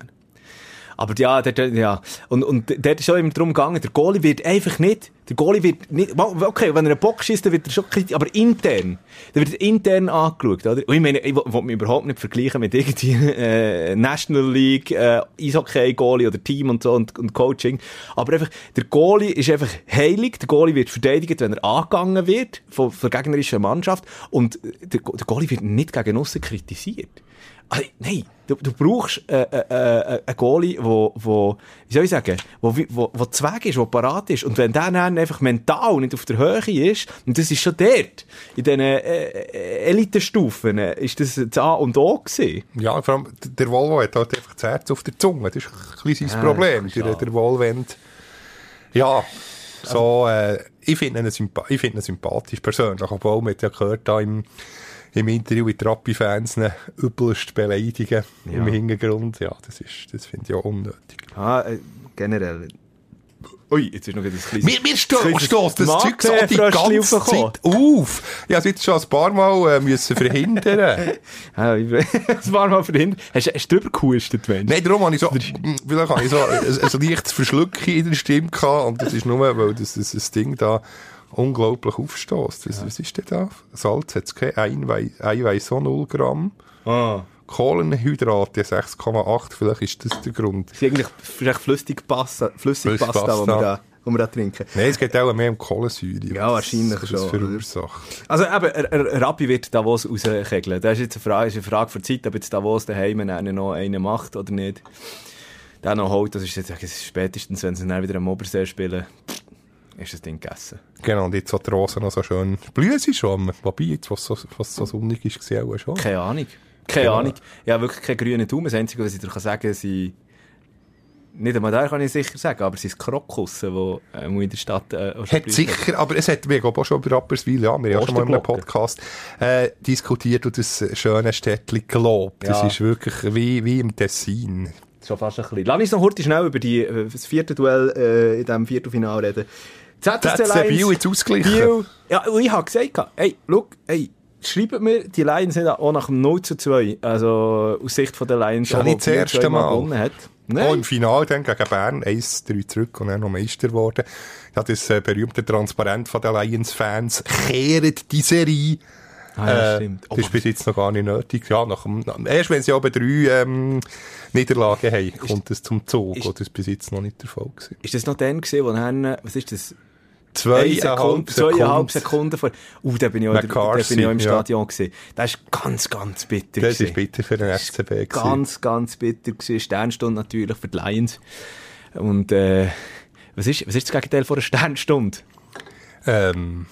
Speaker 2: Aber ja, dort, ja. Und, und dort ist auch immer darum gegangen, der Goalie wird einfach nicht, der Goalie wird nicht, okay, wenn er einen Bock schießt, dann wird er schon kritisch, aber intern, dann wird er intern angeschaut, oder? Und ich meine, ich will mich überhaupt nicht vergleichen mit irgendwie, äh, National League, äh, Eishockey-Goalie oder Team und so und, und Coaching. Aber einfach, der Goalie ist einfach heilig, der Goalie wird verteidigt, wenn er angegangen wird von, von der gegnerischen Mannschaft und der, der Goalie wird nicht gegen aussen kritisiert. Also, nein, du, du brauchst äh, äh, äh, einen Goalie, wo, wo, wie soll ich sagen, wo, wo, wo zweig ist, wo parat ist. Und wenn der dann einfach mental nicht auf der Höhe ist, und das ist schon dort, in diesen äh, äh, Elitestufen, äh, ist das das A und O gewesen.
Speaker 3: Ja, vor allem, der Volvo hat halt einfach das Herz auf der Zunge. Das ist ein bisschen sein
Speaker 2: Ja,
Speaker 3: Problem. Der, der Volvent. Ja, so, äh, ich finde ihn, sympa finde ihn sympathisch persönlich. Obwohl man ja gehört, da im, im Interview mit Rappi-Fans ihn übelst beleidigen im
Speaker 2: Ja.
Speaker 3: Hintergrund. Ja, das ist, das finde ich auch unnötig.
Speaker 2: Ah, äh, generell. Ui, jetzt ist noch ein kleines...
Speaker 3: Mir, mir sto stößt das Zeug so die ganze. Zeit auf. Habe es jetzt schon ein paar Mal äh, müssen verhindern.
Speaker 2: Das war mal verhindert. Hast, hast du drüber gehustet, Mensch?
Speaker 3: Nein, darum habe ich so, vielleicht habe ich so ein, ein leichtes Verschlucken in der Stimme gehabt und das ist nur, weil das, das, das Ding da unglaublich aufstößt. Was, was ist denn da? Salz hat es kein Eiweiß, Eiweiß so 0 Gramm.
Speaker 2: Ah.
Speaker 3: Kohlenhydrate 6,8, vielleicht ist das der Grund.
Speaker 2: Es ist eigentlich vielleicht Flüssigpasta, Flüssigpasta,
Speaker 3: Flüssigpasta.
Speaker 2: die wir da, die wir da trinken.
Speaker 3: Nein, es geht auch mehr um Kohlensäure.
Speaker 2: Ja, wahrscheinlich schon,
Speaker 3: Das
Speaker 2: oder?
Speaker 3: verursacht.
Speaker 2: Also eben, Rappi wird Davos rauskegeln. Das ist jetzt eine Frage, ist eine Frage für Zeit, ob jetzt Davos daheim einen noch einen macht oder nicht. Der noch holt, das ist jetzt das spätestens, wenn sie dann wieder am Obersee spielen, ist das Ding gegessen.
Speaker 3: Genau, und jetzt so die Rosen noch so schön blühen sie schon. Wobei, jetzt, was so, was so sonnig ist, war auch schon.
Speaker 2: Keine Ahnung. Keine
Speaker 3: Ja.
Speaker 2: Ahnung. Ich habe wirklich keine grünen Daumen. Das Einzige, was ich dir sagen kann, sind, nicht einmal da kann ich sicher sagen, aber es sind Krokusse, die äh, in der Stadt äh, auch
Speaker 3: Hat sicher, aber es hat, wir haben auch schon über Rapperswil, ja, wir haben ja schon mal in einem. Podcast äh, diskutiert und das schöne Städtchen. Das
Speaker 2: Ja.
Speaker 3: ist wirklich wie, wie im Tessin.
Speaker 2: Schon fast ein bisschen. Lass uns noch kurz schnell über die, äh, das vierte Duell äh, in diesem Viertelfinale reden.
Speaker 3: Das hat der Biel jetzt ausgeglichen.
Speaker 2: Biel. Ja, und ich habe gesagt, hey, schau, hey, schreibt mir, die Lions sind auch nach dem 0 zu 2, also aus Sicht von der Lions, auch,
Speaker 3: nicht das erste Mal.
Speaker 2: gewonnen hat.
Speaker 3: Auch
Speaker 2: Nein.
Speaker 3: im Finale dann gegen Bern 1-3 zurück und dann noch Meister geworden. Ja, das äh, berühmte Transparent von den Lions-Fans kehrt die Serie.
Speaker 2: Ah, ja,
Speaker 3: Äh,
Speaker 2: stimmt.
Speaker 3: das ist bis jetzt noch gar nicht nötig. Ja, nach dem, erst wenn sie aber drei ähm, Niederlagen haben, kommt es zum Zug.
Speaker 2: ist-
Speaker 3: das bis jetzt noch nicht der Fall gewesen.
Speaker 2: ist das noch dann gewesen, wo dann, äh, was ist das?
Speaker 3: Zweieinhalb
Speaker 2: Sekunde, zweieinhalb
Speaker 3: Sekunden.
Speaker 2: Sekunden vor. Uh, da bin ich auch, da, da
Speaker 3: McCarthy,
Speaker 2: bin ich auch im
Speaker 3: ja.
Speaker 2: Stadion gewesen. Das ist ganz, ganz bitter
Speaker 3: Das
Speaker 2: gewesen.
Speaker 3: ist bitter für den gewesen.
Speaker 2: Ganz, ganz bitter gewesen. Sternstunde natürlich für die Lions. Und, äh, was ist, was ist das Gegenteil von einer Sternstunde?
Speaker 3: Ähm,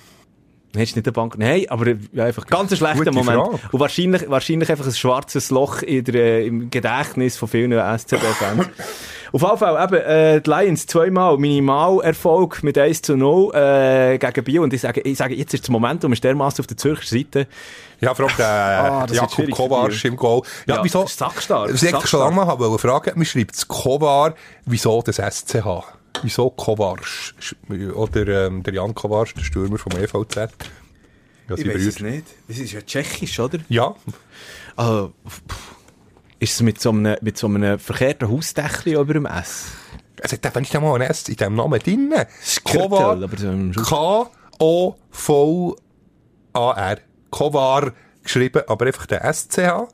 Speaker 2: Hättest nicht eine Bank? Nein, aber ja, einfach ganz ein schlechter Moment.
Speaker 3: Frage.
Speaker 2: Und wahrscheinlich, wahrscheinlich einfach ein schwarzes Loch in der, äh, im Gedächtnis von vielen SCB-Fans. Auf jeden Fall, eben, äh, die Lions zweimal Minimalerfolg mit 1 zu 0 äh, gegen Biel. Und ich sage, ich sage, jetzt ist das Momentum ist dermaßen auf der Zürcher Seite.
Speaker 3: ja, allem der
Speaker 2: Ah,
Speaker 3: Kovarsch
Speaker 2: die.
Speaker 3: im Goal. Ja,
Speaker 2: Ja,
Speaker 3: wieso? Das ich eigentlich schon lange mal fragen. Mir schreibt Kovar, wieso das SCH? Wieso Kovarsch? Oder ähm, der Jan Kovarsch, der Stürmer vom EVZ. Ja,
Speaker 2: Ich weiß es nicht. Es ist ja tschechisch, oder?
Speaker 3: Ja,
Speaker 2: Also, pff, ist es mit so einem, mit so einem verkehrten Hausdächli über dem S?
Speaker 3: es hat einfach nicht einmal ein S in diesem Namen drin.
Speaker 2: Kovar.
Speaker 3: K-O-V-A-R. Kovar geschrieben, aber einfach der SCH.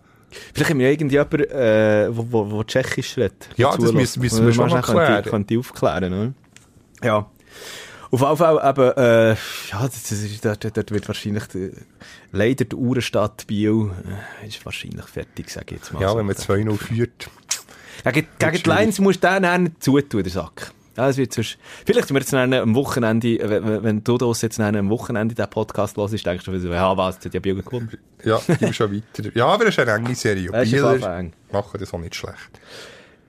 Speaker 2: Vielleicht haben wir irgendjemanden, äh, wo, wo, wo Tschechisch redet.
Speaker 3: Ja, das müssen- müssen wir schon
Speaker 2: Mal
Speaker 3: klären.
Speaker 2: Könnte ich aufklären, oder? Ja. Auf jeden Fall eben, äh, ja, das, ist, dort, dort wird wahrscheinlich, die, leider die Uhrenstadt Biel, äh, ist wahrscheinlich fertig, sage ich jetzt mal.
Speaker 3: Ja,
Speaker 2: so.
Speaker 3: wenn man 2-0 führt.
Speaker 2: Gegen, gegen die. Lions musst du den dann zutun, der Sack. Ja, das wird sonst, vielleicht, wenn wir jetzt am Wochenende, äh, wenn, wenn du das jetzt am Wochenende den Podcast hörst, denkst du so, ja, was, hat ja Biel gewonnen.
Speaker 3: Ja, gib schon weiter. Ja, aber es ist eine enge Serie.
Speaker 2: Das ist auf eng.
Speaker 3: machen das auch nicht schlecht.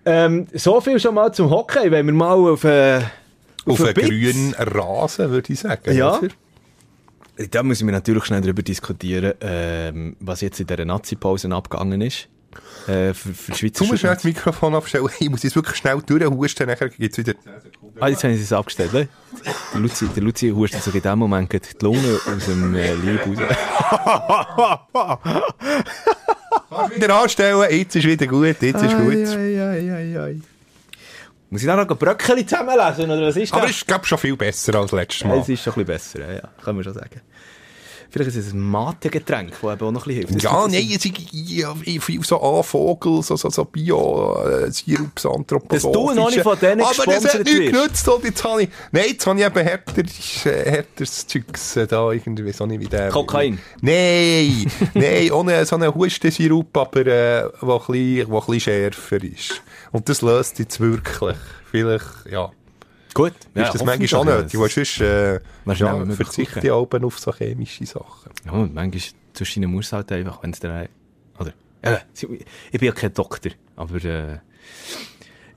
Speaker 2: Ähm, so viel schon mal zum Hockey, wenn wir mal auf, äh,
Speaker 3: Auf einen
Speaker 2: Bitz-
Speaker 3: grünen Rasen, würde ich sagen.
Speaker 2: Ja.
Speaker 3: oder?
Speaker 2: Da müssen wir natürlich schnell darüber diskutieren, ähm, was jetzt in dieser Nazi-Pause abgegangen ist. Äh, für, für Schweizer
Speaker 3: Du musst das Mikrofon abstellen. Ich muss jetzt wirklich schnell durchhusten, nachher gibt es wieder 10 Sekunden.
Speaker 2: Ah, jetzt haben sie es abgestellt. ne? Der Luzi, der Luzi hustet sich in dem Moment die Lunge aus dem äh, Leib raus.
Speaker 3: Kannst wieder anstellen, jetzt ist wieder gut, jetzt ist gut.
Speaker 2: Muss ich dann noch Bröckchen zusammenlesen, oder was ist das?
Speaker 3: Aber es ist, glaube schon viel besser als letztes Mal.
Speaker 2: Es ist schon ein bisschen besser, ja, ja, kann man schon sagen. Vielleicht ist es ein Mate-Getränk, das eben auch noch ein bisschen hilft.
Speaker 3: Ja, nein, es ist ja, viel so A-Vogel, so, so, so Bio-Sirups,
Speaker 2: Dass du noch nicht von denen
Speaker 3: Aber das hat nichts genützt, und jetzt habe ich, nein, jetzt habe ich eben härteres, äh, härteres Zeugs äh, da, irgendwie, so nicht wie der.
Speaker 2: Kokain?
Speaker 3: Nein, nein, ohne so einen Hustensirup, aber, äh, wo ein bisschen, wo ein bisschen schärfer ist. Und das löst jetzt wirklich. Vielleicht, ja.
Speaker 2: Gut.
Speaker 3: ist das manchmal auch nötig, weil sonst, äh, ja, verzichte ich auch auf so chemische Sachen.
Speaker 2: Ja, und manchmal zwischen muss halt einfach, wenn es dann, oder, ja, ich bin ja kein Doktor, aber, äh,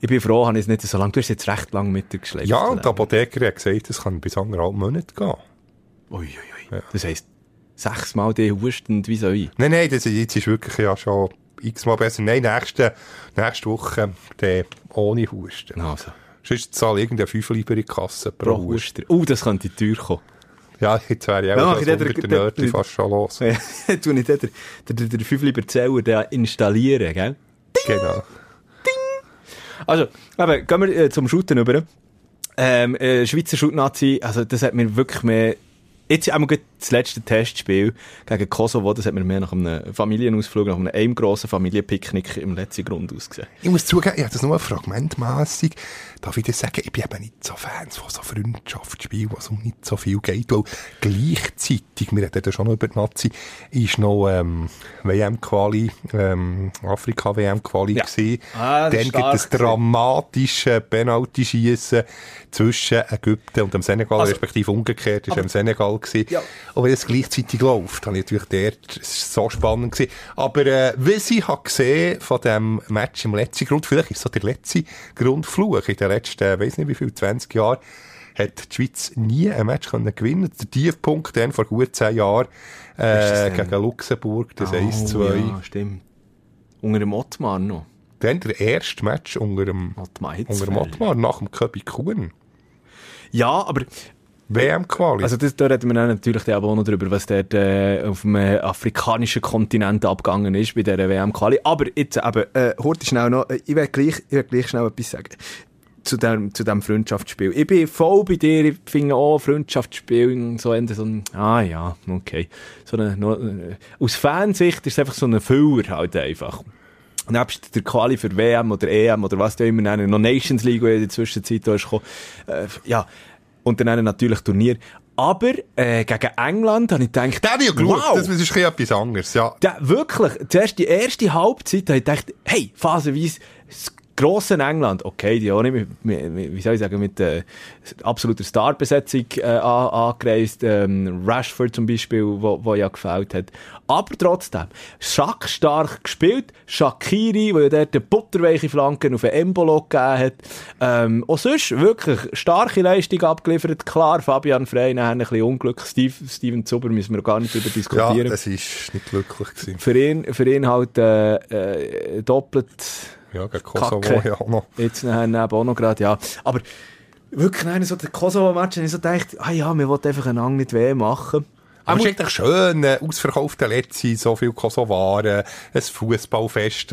Speaker 2: ich bin froh, habe ich es nicht so lange, du hast jetzt recht lange mit dir geschleppt.
Speaker 3: Ja, und der. Apotheker hat gesagt, das kann bis anderthalb Monate gehen.
Speaker 2: Ui, ui, ui. Das heisst, sechsmal die hustend wie soll ich?
Speaker 3: Nein, nein, das ist, jetzt ist wirklich ja schon x-mal besser. Nein, nächste, nächste Woche der ohne Husten.
Speaker 2: Also,
Speaker 3: Sonst zahle ich irgendeine 5 Lieber in die Kasse pro,
Speaker 2: pro. Huster. Oh, das könnte teuer kommen.
Speaker 3: Ja, jetzt wäre ich
Speaker 2: Ja,
Speaker 3: auch
Speaker 2: ich den-
Speaker 3: unter
Speaker 2: den-
Speaker 3: den- fast schon los.
Speaker 2: Ja, tu nicht den, den, den, den 5 lieber Zähler da installieren, gell?
Speaker 3: Genau.
Speaker 2: Also, eben, gehen wir äh, zum Shooten über. Ähm, äh, Schweizer Shoot-Nazi, also das hat mir wirklich mehr... Jetzt einmal das letzte Testspiel gegen Kosovo, das hat mir mehr nach einem Familienausflug, nach einem, einem grossen Familienpicknick im letzten Grund ausgesehen.
Speaker 3: Ich muss zugeben, ich habe das nur fragmentmässig. Darf ich dir sagen, ich bin eben nicht so Fans von so Freundschaftsspielen, wo es um nicht so viel geht. Weil gleichzeitig, wir reden ja schon noch über die Nazi, ist noch ähm, WM-Quali, ähm, Afrika-WM-Quali
Speaker 2: Ja.
Speaker 3: gewesen.
Speaker 2: Ah,
Speaker 3: Dann gibt es dramatische Penalty-Schiessen zwischen Ägypten und dem Senegal,
Speaker 2: Also-
Speaker 3: respektive umgekehrt, ist im Senegal gewesen.
Speaker 2: Ja.
Speaker 3: Und wenn es gleichzeitig läuft, habe ich natürlich dort, es war so spannend gewesen. Aber, äh, was ich habe gesehen von dem Match im letzten Grund, vielleicht ist es so der letzte Grundfluch in den letzten, weiss nicht wie viel, 20 Jahren, hat die Schweiz nie ein Match können gewinnen. Der Tiefpunkt dann vor gut 10 Jahren, äh, gegen Luxemburg, das
Speaker 2: Oh,
Speaker 3: 1-2.
Speaker 2: Ja, stimmt. Unter dem Ottmar noch.
Speaker 3: Dann der erste Match unter dem,
Speaker 2: Ottmar
Speaker 3: unter dem. Ottmar, nach dem Köbi Kuhn.
Speaker 2: Ja, aber
Speaker 3: WM-Quali.
Speaker 2: Also das, da reden wir natürlich auch noch drüber, was dort äh, auf dem afrikanischen Kontinent abgegangen ist bei dieser WM-Quali. Aber jetzt eben, äh, heute schnell noch, äh, ich will gleich, gleich schnell etwas sagen. Zu dem, zu dem Freundschaftsspiel. Ich bin voll bei dir, ich finde auch Freundschaftsspiel so Ende so ein, ah ja, okay. So eine, no, äh, aus Fansicht ist es einfach so ein Füller halt einfach. Nebst der Quali für WM oder EM oder was du immer nennen, noch Nations League, die in der Zwischenzeit da ist gekommen. Äh, ja. Und dann natürlich Turnier. Aber äh, gegen England habe ich gedacht,
Speaker 3: ich geschaut,
Speaker 2: wow,
Speaker 3: das ist etwas anderes, ja.
Speaker 2: der, wirklich, zuerst die erste Halbzeit, habe ich gedacht, hey, phasenweise, das grosse England, okay, die auch nicht mit, mit, wie soll ich sagen, mit äh, absoluter Starbesetzung äh, an, angereist, ähm, Rashford zum Beispiel, wo, wo ja gefällt hat. Aber trotzdem, schackstark gespielt, Shakiri, wo ja dort eine butterweiche Flanken auf den Embolo gegeben hat. Ähm, auch sonst wirklich starke Leistung abgeliefert. Klar, Fabian Frey nachher ein bisschen Unglück. Steve, Steven Zuber müssen wir gar nicht darüber
Speaker 3: Ja,
Speaker 2: diskutieren
Speaker 3: das ist nicht glücklich gewesen.
Speaker 2: für ihn, für ihn halt äh, äh, doppelt
Speaker 3: Ja, gegen Kosovo
Speaker 2: Kacke.
Speaker 3: ja auch noch.
Speaker 2: jetzt nachher auch noch gerade, ja. Aber wirklich, nein, so der Kosovo-Match, ich so gedacht, ah ja, wir wollten einfach einander nicht weh machen.
Speaker 3: Aber es ist eigentlich schön, äh, ausverkaufte Letzte, so viel Kosovaren, ein Fußballfest.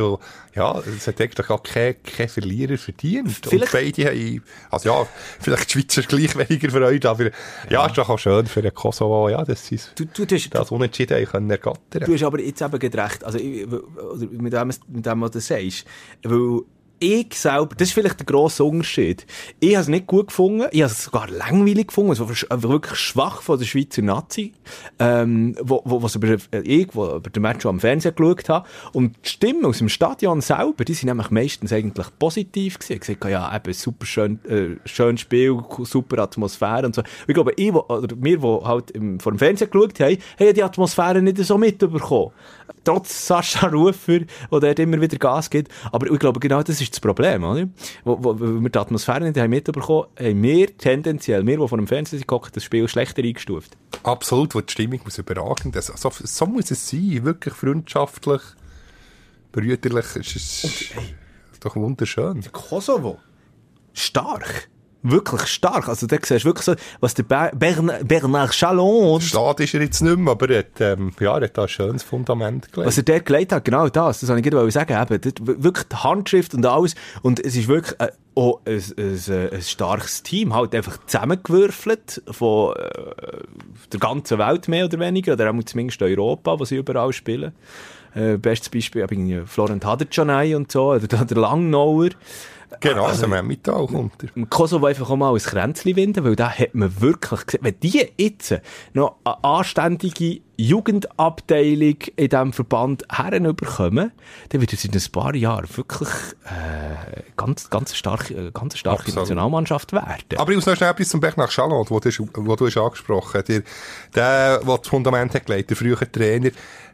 Speaker 3: Ja, es hat eigentlich auch kein, kein Verlierer verdient.
Speaker 2: Vielleicht-
Speaker 3: Und beide haben, also ja, vielleicht die Schweizer gleich weniger Freude, aber ja, ist doch auch schön für den Kosovo, ja, dass sie
Speaker 2: du, du, hast,
Speaker 3: das Unentschieden können ergattern.
Speaker 2: du hast aber jetzt eben recht, also ich, oder mit dem, mit dem, was du sagst, weil ich selber, das ist vielleicht der grosse Unterschied. Ich habe es nicht gut gefunden, ich habe es sogar langweilig gefunden, es war einfach wirklich schwach von der Schweizer Nazi, ähm, wo, wo, was über, äh, ich, wo über den Match am Fernsehen geschaut habe. Und die Stimmen aus dem Stadion selber, die sind nämlich meistens eigentlich positiv gewesen. Ich gesagt, ja, eben, super schön, äh, schönes Spiel, super Atmosphäre und so. Ich glaube, ich, wo, oder wir, die halt im, vor dem Fernsehen geschaut haben, haben die Atmosphäre nicht so mitbekommen. Trotz Sascha Rufer, der dort immer wieder Gas gibt. Aber ich glaube, genau das ist das Problem, oder? Wo, wo, wo wir die Atmosphäre nicht haben mitbekommen haben, wir tendenziell, wir, die vor dem Fernseher gucken, das Spiel schlechter eingestuft.
Speaker 3: Absolut, wo die Stimmung muss überragend sein. So, so muss es sein, wirklich freundschaftlich, brüderlich. Es ist, ist doch wunderschön.
Speaker 2: Kosovo. Stark. Wirklich stark. Also, da siehst du wirklich so, was der Ber Bern Bernard Chalon,
Speaker 3: Stad ist er jetzt nicht mehr, aber er hat, ähm, ja, er hat da ein schönes Fundament gelegt.
Speaker 2: was er dort gelegt hat, genau das, das wollte ich gerade sagen, eben, dort wirklich die Handschrift und alles, und es ist wirklich äh, auch ein, ein, ein, starkes Team, halt einfach zusammengewürfelt von äh, der ganzen Welt mehr oder weniger, oder auch zumindest Europa, wo sie überall spielen. Äh, bestes Beispiel, eben Florent Hadertschanei und so, oder der Langnauer.
Speaker 3: Genau, also, also Mittal kommt er.
Speaker 2: Im Kosovo einfach auch mal ein Kränzchen winden, weil da hat man wirklich gesehen, wenn die jetzt noch eine anständige Jugendabteilung in diesem Verband herüberkommen, dann wird es in ein paar Jahren wirklich äh, ganz, ganz starke, ganz starke
Speaker 3: Absolut.
Speaker 2: Nationalmannschaft werden.
Speaker 3: Aber ich muss noch schnell etwas zum Bernard Chalon, wo du, wo du hast angesprochen hast. Der, der, der das Fundament hat gelegt, der frühere Trainer,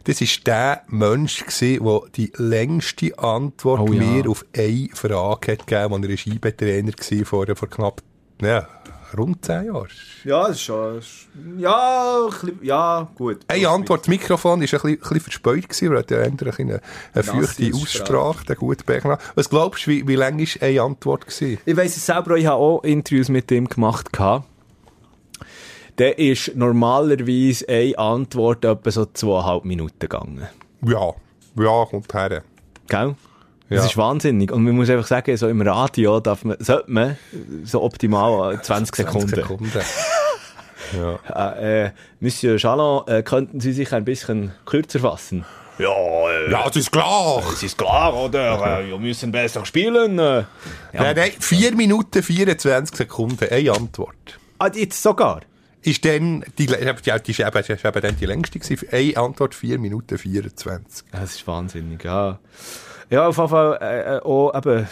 Speaker 3: das war der Mensch gewesen, der die längste Antwort
Speaker 2: Oh ja.
Speaker 3: mir auf eine Frage hat gegeben, als er ein Scheibentrainer war vor, vor knapp, ja, rund zehn Jahren.
Speaker 2: Ja, das ist schon, ja, bisschen- ja, gut.
Speaker 3: Eine Antwort, das Mikrofon war ein bisschen, verspäut, gewesen, weil er hat ja eine, eine feuchte
Speaker 2: Aussprache.
Speaker 3: Der gute Bernard. Was glaubst du, wie, wie lang war eine Antwort gewesen?
Speaker 2: Ich weiss es selber, ich habe auch Interviews mit ihm gemacht. gehabt. Der ist normalerweise eine Antwort etwa so zweieinhalb Minuten gegangen.
Speaker 3: Ja, ja, kommt her.
Speaker 2: Gell? Das
Speaker 3: Ja.
Speaker 2: ist wahnsinnig. Und man muss einfach sagen, so im Radio darf man, sollte man so optimal 20 Sekunden.
Speaker 3: 20 Sekunden. ja.
Speaker 2: Äh, äh, Monsieur Chalon, äh, könnten Sie sich ein bisschen kürzer fassen? Ja, äh,
Speaker 3: ja, das ist klar.
Speaker 2: es ist klar, oder? Äh, wir müssen besser spielen. Äh. Ja.
Speaker 3: Nein, nein, 4 Minuten 24 Sekunden, eine Antwort.
Speaker 2: Ah, jetzt sogar?
Speaker 3: Ist dann, die, die, die eben, die eben dann die längste gewesen. Eine Antwort 4 Minuten 24.
Speaker 2: Ja, Das ist wahnsinnig, ja. Ja, auf jeden Fall äh, äh, auch eben,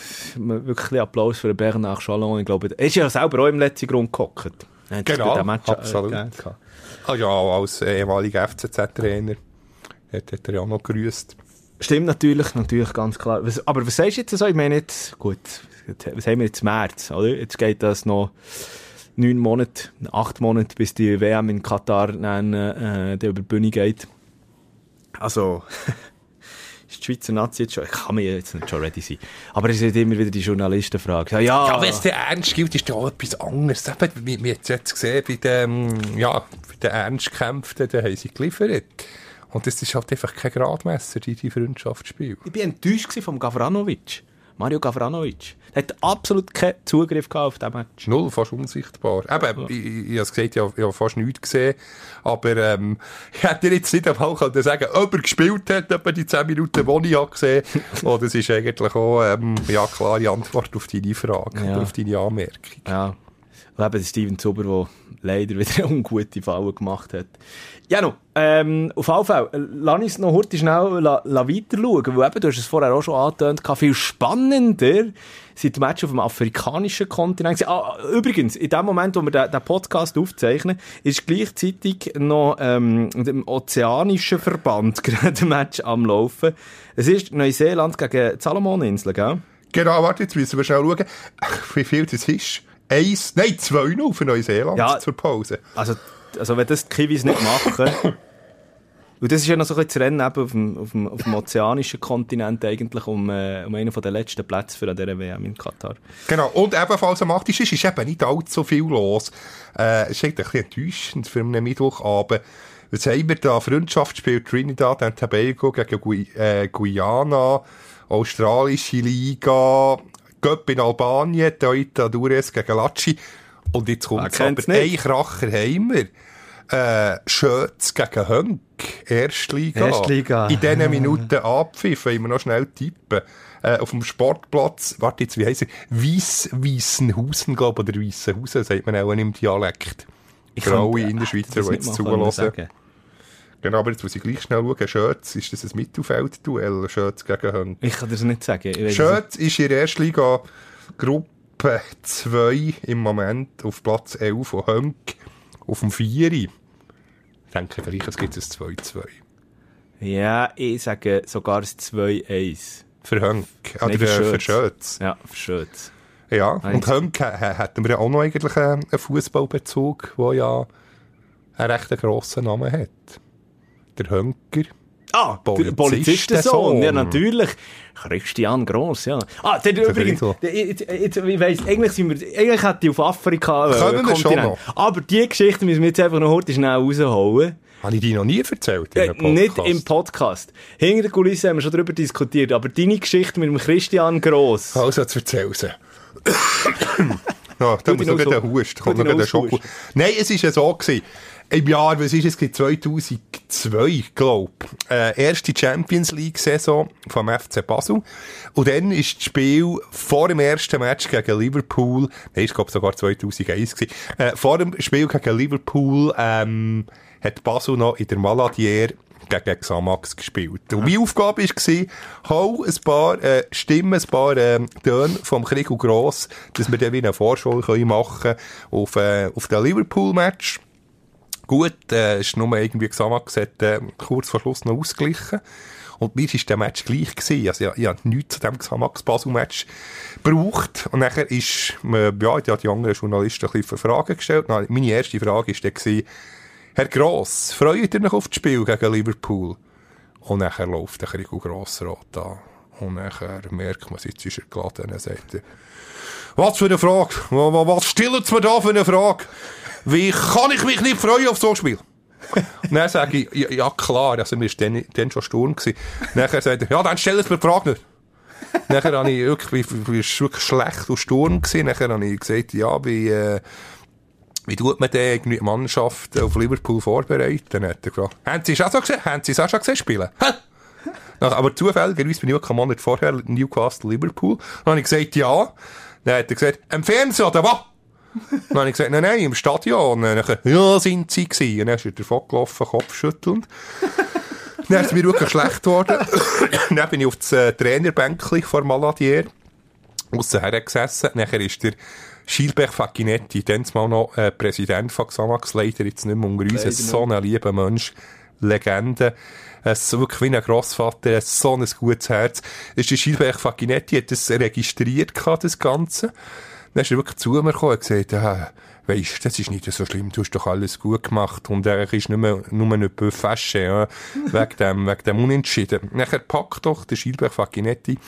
Speaker 2: wirklich Applaus für den Bernard Chalon. Ich glaube, er ist ja selber auch im letzten Grund gehockt. Hat
Speaker 3: Genau,
Speaker 2: Match, äh,
Speaker 3: absolut.
Speaker 2: gehabt.
Speaker 3: Ah ja, als ehemaliger FCZ-Trainer hat, hat er ja noch gegrüßt.
Speaker 2: Stimmt natürlich, natürlich, ganz klar. Was, aber was sagst du jetzt so? Ich meine jetzt, gut, was haben wir jetzt März, oder? Jetzt geht das noch neun Monate, acht Monate, bis die WM in Katar dann, äh, über die Bühne geht. Also, ist die Schweizer Nazi jetzt schon, ich kann mir jetzt nicht schon ready sein. Aber es ist immer wieder die Journalistenfrage. Ja, ja,
Speaker 3: Ja, wenn es der Ernst gilt, ist ja auch etwas anderes. Eben, wir, wir haben es jetzt gesehen, bei den, ja, bei den Ernstkämpfen, da haben sie geliefert. Und das ist halt einfach kein Gradmesser, die, die Freundschaftsspiel.
Speaker 2: Ich war enttäuscht vom Gavranovic. Mario Gavranovic. Er hat absolut keinen Zugriff gehabt auf diesen Match.
Speaker 3: Null, fast unsichtbar. Eben, ich, ich, ich habe es gesagt, ich habe, ich habe fast nichts gesehen. Aber ähm, ich hätte jetzt nicht einmal können sagen ob er gespielt hat, etwa die 10 Minuten, die ich habe gesehen habe. Oh, das ist eigentlich auch ähm, ja, klare Antwort auf deine Frage,
Speaker 2: Ja.
Speaker 3: auf deine Anmerkung.
Speaker 2: Ja. Und eben Steven Zuber, der leider wieder eine ungute Falle gemacht hat. Ja, no, ähm, auf jeden Fall, äh, lass uns noch heute schnell weiter schauen, weil eben, du hast es vorher auch schon angetönt, viel spannender sind die Matches auf dem afrikanischen Kontinent. gewesen. Ah, übrigens, in dem Moment, wo wir den, den Podcast aufzeichnen, ist gleichzeitig noch ähm, im ozeanischen Verband gerade ein Match am Laufen. Es ist Neuseeland gegen die Salomoninseln, gell?
Speaker 3: Genau, warte, jetzt müssen wir schnell schauen, wie viel das ist. Eins, nein, zwei noch für Neuseeland
Speaker 2: Ja.
Speaker 3: zur Pause.
Speaker 2: Also, also wenn das die Kiwis nicht machen. Und das ist ja noch so ein bisschen das Rennen auf dem, auf dem, auf dem ozeanischen Kontinent eigentlich um, äh, um einen der letzten Plätze für dieser WM in Katar.
Speaker 3: Genau, und ebenfalls am 8. ist, ist eben nicht allzu viel los. Äh, es ist eigentlich ein bisschen enttäuschend für einen Mittwochabend. Jetzt haben wir da Freundschaftsspiel Trinidad und Tobago gegen Gui äh, Guyana, australische Liga, Göpp in Albanien, Toita Dures gegen Laci. Und jetzt kommt
Speaker 2: Wer
Speaker 3: aber ein? Kracher haben wir. Äh, Schötz gegen Hönk, Erstliga.
Speaker 2: Erstliga.
Speaker 3: In diesen Minuten abpfiff, wollen wir noch schnell tippen. Äh, auf dem Sportplatz, warte jetzt, wie heisst er? Weiss, Weissenhausen, glaube ich, oder Weissenhausen, sagt man auch im Dialekt.
Speaker 2: Ich
Speaker 3: Für alle
Speaker 2: könnte-
Speaker 3: Innerschweizer,
Speaker 2: das
Speaker 3: die jetzt zuhören. Genau, aber jetzt muss ich gleich schnell schauen. Schötz, ist das ein Mittelfeldduell? Schötz gegen Hönk.
Speaker 2: Ich kann das nicht sagen. Es
Speaker 3: Schötz ist in der Erstliga Gruppe 2 im Moment auf Platz 11 von Hönk auf dem 4. Ich denke, vielleicht es gibt ein 2-2.
Speaker 2: nicht. Ja, ich sage sogar ein 2-1
Speaker 3: Für Hönk. Oder
Speaker 2: Nein, für
Speaker 3: äh, für
Speaker 2: Schötz.
Speaker 3: Schötz.
Speaker 2: Ja, schönes.
Speaker 3: Ja, und. Hönk äh, hätten wir ja auch noch eigentlich einen, einen Fußballbezug, der ja einen recht grossen Namen hat. Der Hönker.
Speaker 2: Ah, der
Speaker 3: Polizistensohn.
Speaker 2: Ja, natürlich. Christian Gross, ja. Ah, der, übrigens, der, jetzt, ich weiss, eigentlich sind wir, eigentlich hätte ich auf Afrika, äh,
Speaker 3: Kommen wir schon
Speaker 2: Kontinent. Aber die Geschichte müssen wir jetzt einfach noch heute schnell rausholen.
Speaker 3: Habe ich die noch nie erzählt?
Speaker 2: Äh, nicht im Podcast. Hinter der Kulisse haben wir schon darüber diskutiert, aber deine Geschichte mit dem Christian Gross.
Speaker 3: Also, jetzt erzähl sie. ja, da muss noch
Speaker 2: noch so-
Speaker 3: ein Hust. Kommt noch
Speaker 2: noch
Speaker 3: ein Schoko. Nein, es ist ja so gewesen. Im Jahr, was ist es, gewesen? 2002, glaube ich. Äh, erste Champions League-Saison vom FC Basel. Und dann ist das Spiel vor dem ersten Match gegen Liverpool, nein, ist glaube sogar 2001 gewesen, äh, vor dem Spiel gegen Liverpool, ähm, hat Basel noch in der Maladier gegen Xamax gespielt. Und meine Aufgabe war, hau ein paar äh, Stimmen, ein paar äh, Töne vom Krieg und Gross, dass wir dann wie eine Vorschau können machen auf, äh, auf den Liverpool-Match. Gut, äh, ist nur irgendwie Xamax hat äh, kurz vor Schluss noch ausgeglichen. Und mir war der Match gleich gewesen. Also, ich, ich habe nichts zu diesem Xamax-Basel-Match gebraucht. Und nachher ist, äh, ja, ich habe die anderen Journalisten ein bisschen Fragen gestellt. Dann, meine erste Frage war dann, Herr Gross, freut ihr euch auf das Spiel gegen Liverpool? Und nachher läuft der Krieg Grossrot an. Und nachher merkt man, jetzt ist er geladen. Er sagt, was für eine Frage? Was stillt mir da für eine Frage? Wie kann ich mich nicht freuen auf so ein Spiel? Und dann sage ich, ja, ja klar, also mir war dann, dann schon Sturm. Gewesen. Nachher sagt er, ja, dann stell es mir die Frage nicht. Nachher habe ich wirklich, wie, ist wirklich schlecht und Sturm gewesen. Nachher habe ich gesagt, ja, wie, äh, wie tut man denn die Mannschaft auf Liverpool vorbereiten? Dann hat er gefragt, haben Sie es auch so gesehen? Haben Sie es auch schon gesehen spielen? Hä? Aber zufälligerweise bin ich auch einen Monat vorher Newcastle Liverpool. Dann habe ich gesagt, ja. Dann hat er gesagt, im Fernsehen oder was? Dann habe ich gesagt, nein, nein, im Stadion. Dann ja, sind sie gewesen. Und dann ist er davon gelaufen, Kopfschüttelnd. dann ist es mir wirklich schlecht geworden. dann bin ich auf das äh, Trainerbänkchen vor Maladier aussen hergesessen. Nachher ist der Schilbech Facchinetti, dann mal noch äh, Präsident von Xamax, leider jetzt nicht mehr unter uns, so ein lieber Mensch, Legende. Es ist wirklich wie ein Grossvater, er hat so ein gutes Herz. Ist der Schilbech Facchinetti, hat das registriert gehabt, das Ganze. Dann ist er wirklich zu mir gekommen und gesagt, weisst, das ist nicht so schlimm, du hast doch alles gut gemacht. Und er ist nur, mehr- nur nicht fâché, ja, wegen dem, wegen dem Unentschieden. Nachher packt doch der Schilberg Facchinetti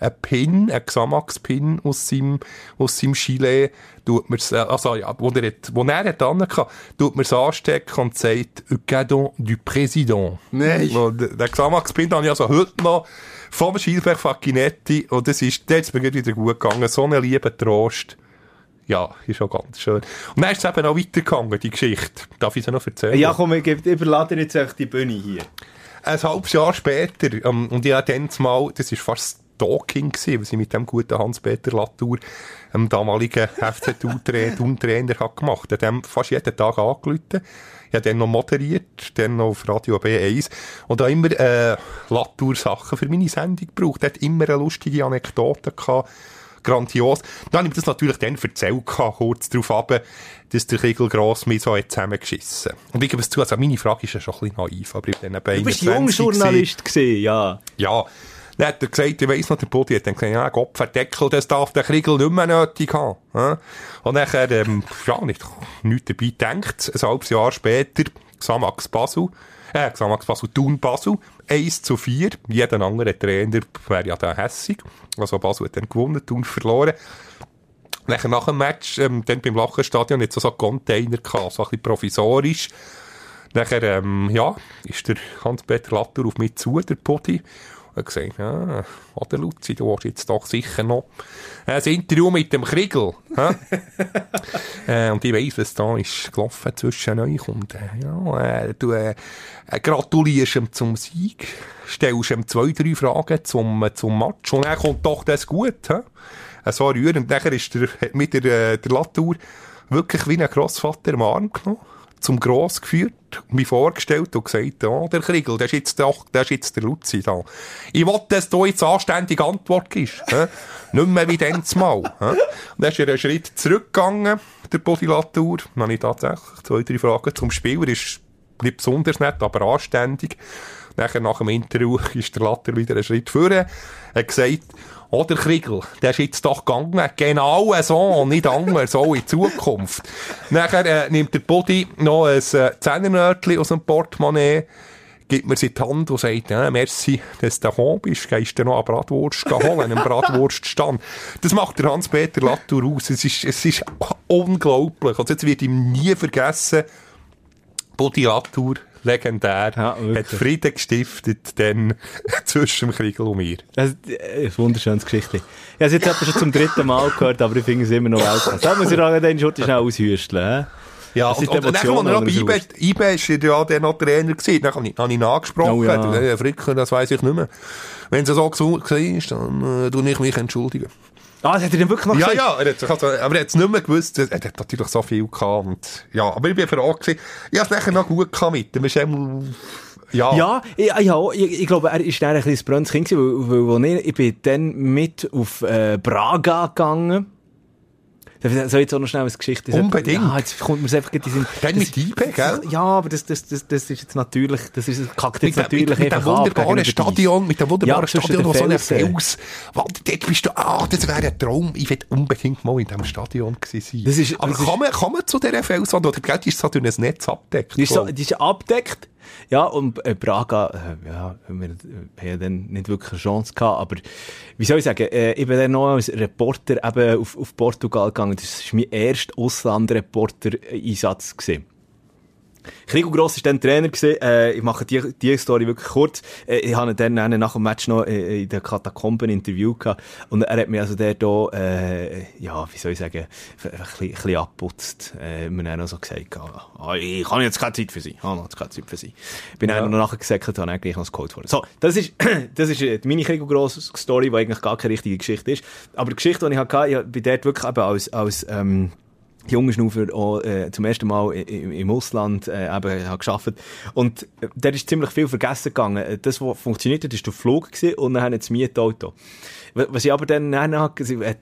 Speaker 3: einen Pin, einen Xamax-Pin aus seinem, aus seinem Gilet, tut mir's, äh, also, ja, wo er hat, wo er hat angehabt, tut mir's anstecken und sagt, «Un cadeau du Président».
Speaker 2: Nein.
Speaker 3: Und der Xamax-Pin habe ich also heute noch vom Schilberg Facchinetti und das ist, der hat's mir wieder gut gegangen, so einen lieben Trost. Ja, ist auch ganz schön. Und dann ist es eben auch weitergegangen, die Geschichte. Darf ich sie noch erzählen?
Speaker 2: Ja, komm, ich überlade jetzt echt die Bühne hier.
Speaker 3: Ein halbes Jahr später, ähm, und ich habe dann mal, das war fast Stalking gewesen, was ich mit dem guten Hans-Peter Latour, dem damaligen FCU-Trainer, hat gemacht. Er hat dem fast jeden Tag angerufen. Ich habe dann noch moderiert, dann noch auf Radio B1. Und da immer, äh, Latour-Sachen für meine Sendung gebraucht. Er hat immer eine lustige Anekdote gehabt. Grandios. Dann habe ich das natürlich dann erzählt, kurz darauf ab, dass der Kegel Gross mich so hat zusammengeschissen. Und ich gebe es zu, also meine Frage ist ja schon ein bisschen naiv, aber ich bin dann bei
Speaker 2: Du bist
Speaker 3: 21
Speaker 2: Jungjournalist gewesen, ja.
Speaker 3: ja. Dann hat er gesagt, ich weiss noch, der Body hat dann gesagt, ja, Gott verdeckel, das darf der Kriegel nicht mehr nötig haben. Ja? Und nachher, ähm, ja, nicht, nichts dabei gedacht. Ein halbes Jahr später, Xamax Basel, äh, Xamax Basel, Thun Basel, 1 zu 4. Jeder andere Trainer wäre ja dann hässig. Also Basel hat dann gewonnen, Thun verloren. Nachher nach dem Match, ähm, dann beim Lachenstadion, jetzt so einen Container gehabt, so ein bisschen provisorisch. Nachher, ähm, ja, ist der Hans-Peter Latour auf mich zu, der Podi. Und hat gesagt, ja, oder Luzi, du hast jetzt doch sicher noch ein Interview mit dem Kriegel. äh, und ich weiss, was da ist gelaufen zwischen euch. Und äh, ja, äh, du äh, äh, gratulierst ihm zum Sieg, stellst ihm zwei, drei Fragen zum, äh, zum Match und dann kommt doch das gut. Hä? Äh, so rührend. Nachher ist der, mit der, äh, der Latour wirklich wie ein Grossvater am Arm genommen zum Gross geführt, mich vorgestellt und gesagt, ja, der Kriegel, der ist jetzt, doch, der ist jetzt der Luzi da. Ich will, dass du jetzt anständige Antwort gibst. hä? Nicht mehr wie dann mal. Und dann ist er einen Schritt zurückgegangen, der Bodylatur. Dann habe ich tatsächlich zwei, drei Fragen zum Spiel. Er ist nicht besonders nett, aber anständig. Nachher, nach dem Interview ist der Latter wieder einen Schritt vorne. Er hat gesagt, oh, der Kriegel, der ist jetzt doch gegangen. Genau so, nicht anders, so in Zukunft. Nachher äh, nimmt der Body noch ein äh, Zehnermörtchen aus dem Portemonnaie, gibt mir sie die Hand und sagt, ja, merci, dass du da bist, gehst du noch eine Bratwurst holen, einen Bratwurststand. Das macht der Hans-Peter Latour aus. Es ist, es ist unglaublich. Also jetzt wird ihm nie vergessen, Body Latour, legendär,
Speaker 2: Ja,
Speaker 3: hat Frieden gestiftet, dann zwischen dem Kriegel und mir.
Speaker 2: Das ist äh, ein wunderschönes Geschichte. Ich habe es jetzt schon zum dritten Mal gehört, aber ich finde es immer noch weltklasse. Da muss ich auch den Schurti schnell aushüsteln.
Speaker 3: Ja, und, und,
Speaker 2: Emotionen,
Speaker 3: als er noch bei IB, IB ist ja dann noch Trainer gewesen, dann habe ich, habe ich ihn angesprochen,
Speaker 2: Oh ja.
Speaker 3: Fricker, das weiss ich nicht mehr. Wenn es so war, dann äh, tue ich mich entschuldigen.
Speaker 2: Ah, das hat er dann wirklich noch
Speaker 3: Ja,
Speaker 2: gesagt?
Speaker 3: ja, er hat, also, aber er hat es nicht mehr gewusst. Er hat natürlich so viel gehabt. Und, ja, aber ich bin froh gewesen. Ich habe es nachher noch gut gehabt mit ihm. Ja.
Speaker 2: Ja, ich, ja ich, ich glaube, er ist dann ein bisschen brennendes Kind gewesen, weil, weil, weil ich, ich bin dann mit auf äh, Braga gegangen. Soll jetzt auch noch schnell eine Geschichte sagen?
Speaker 3: Unbedingt.
Speaker 2: Ja, jetzt kommt mir es einfach den Sinn.
Speaker 3: Dann mit IB, gell?
Speaker 2: Ja, aber das, das, das, das ist jetzt natürlich, das ist, kackt
Speaker 3: Mit,
Speaker 2: jetzt
Speaker 3: dem- mit,
Speaker 2: natürlich
Speaker 3: mit dem
Speaker 2: einfach ab
Speaker 3: wunderbaren. Stadion, mit dem wunderbaren
Speaker 2: Ja,
Speaker 3: Stadion, wo so ein. Fels, Warte, dort bist du, ah, das wäre ein Traum. Ich will unbedingt mal in diesem Stadion gewesen sein.
Speaker 2: Das ist-
Speaker 3: aber
Speaker 2: das ist-
Speaker 3: kann, man, kann man zu dieser Felswand, oder gell, die ist so durch ein Netz abgedeckt?
Speaker 2: Die ist, so, die ist abgedeckt. Ja, und äh, Braga, äh, ja, wir äh, haben dann nicht wirklich eine Chance gehabt, aber wie soll ich sagen, äh, ich bin dann noch als Reporter eben auf, auf Portugal gegangen. Das war mein erster Auslandreporter-Einsatz. gewesen. Krigo Gross war dann Trainer gewesen. Äh, ich mache die, die Story wirklich kurz. Äh, ich habe ihn dann nach dem Match noch äh, in den Katakomben ein Interview gehabt. Und er hat mir also der da, äh, ja, wie soll ich sagen, ein bisschen, ein bisschen abputzt. Äh, mir dann auch so gesagt, ah, ich habe jetzt keine Zeit für sie. Ich habe jetzt keine Zeit für sie. Bin dann noch nachher gesagt, habe eigentlich noch das Code vor. So, das ist, das ist äh, meine Krigo Gross Story, die eigentlich gar keine richtige Geschichte ist. Aber die Geschichte, die ich hatte, ich bin dort wirklich eben als, als, ähm, junger Schnaufer auch, äh, zum ersten Mal im, im Ausland äh, eben habe geschafft und äh, da ist ziemlich viel vergessen gegangen. Äh, Das, was funktioniert hat, ist der Flug gewesen und dann das Mietauto. Wa- Was ich aber dann, äh,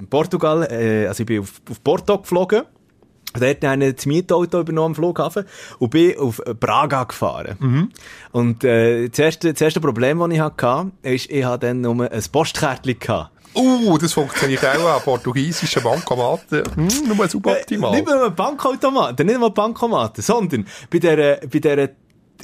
Speaker 2: in Portugal, äh, also ich bin auf, auf Porto geflogen Dort habe ich das Mietauto übernommen am Flughafen und bin auf Braga gefahren. Und äh, das, erste, das erste Problem, das ich hatte, ist, ich hatte dann nur ein Postkärtchen gehabt.
Speaker 3: Uh, das funktioniert auch an portugiesischen Bankomaten. Hm, nur suboptimal.
Speaker 2: Äh, Nicht nur Bankautomaten, nicht nur Bankomaten, sondern bei der, bei der,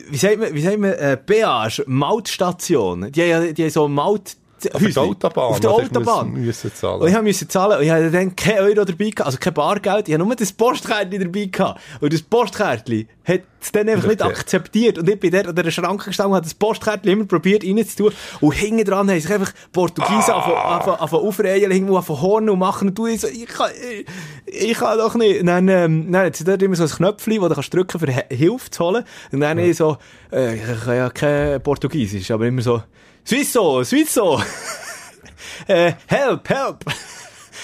Speaker 2: wie sagt man, wie sagt man, äh, Peage, Mautstation. Die ja- die haben so Maut,
Speaker 3: Auf der Autobahn.
Speaker 2: Auf der? Autobahn.
Speaker 3: Müssen, müssen zahlen.
Speaker 2: Und ich musste zahlen und ich hatte dann kein Euro dabei gehabt, also kein Bargeld, ich hatte nur das Postkärtchen dabei gehabt. Und das Postkärtchen hat es dann einfach nicht akzeptiert. Und ich bin dort an der Schranke gestanden und habe das Postkärtchen immer probiert reinzutun. Und hinten dran haben sich einfach Portugiesen
Speaker 3: Ah.
Speaker 2: angefangen- aufreihen, irgendwo angefangen hornen und machen. Und du ich so, ich kann, ich, ich kann doch nicht. Und dann, ähm, dann hat sie dort immer so ein Knöpfchen, wo du kannst drücken, für Hilfe zu holen. Und dann ich so, äh, ich kann ja kein Portugiesisch, aber immer so, Swisso, Swisso! äh, help, help!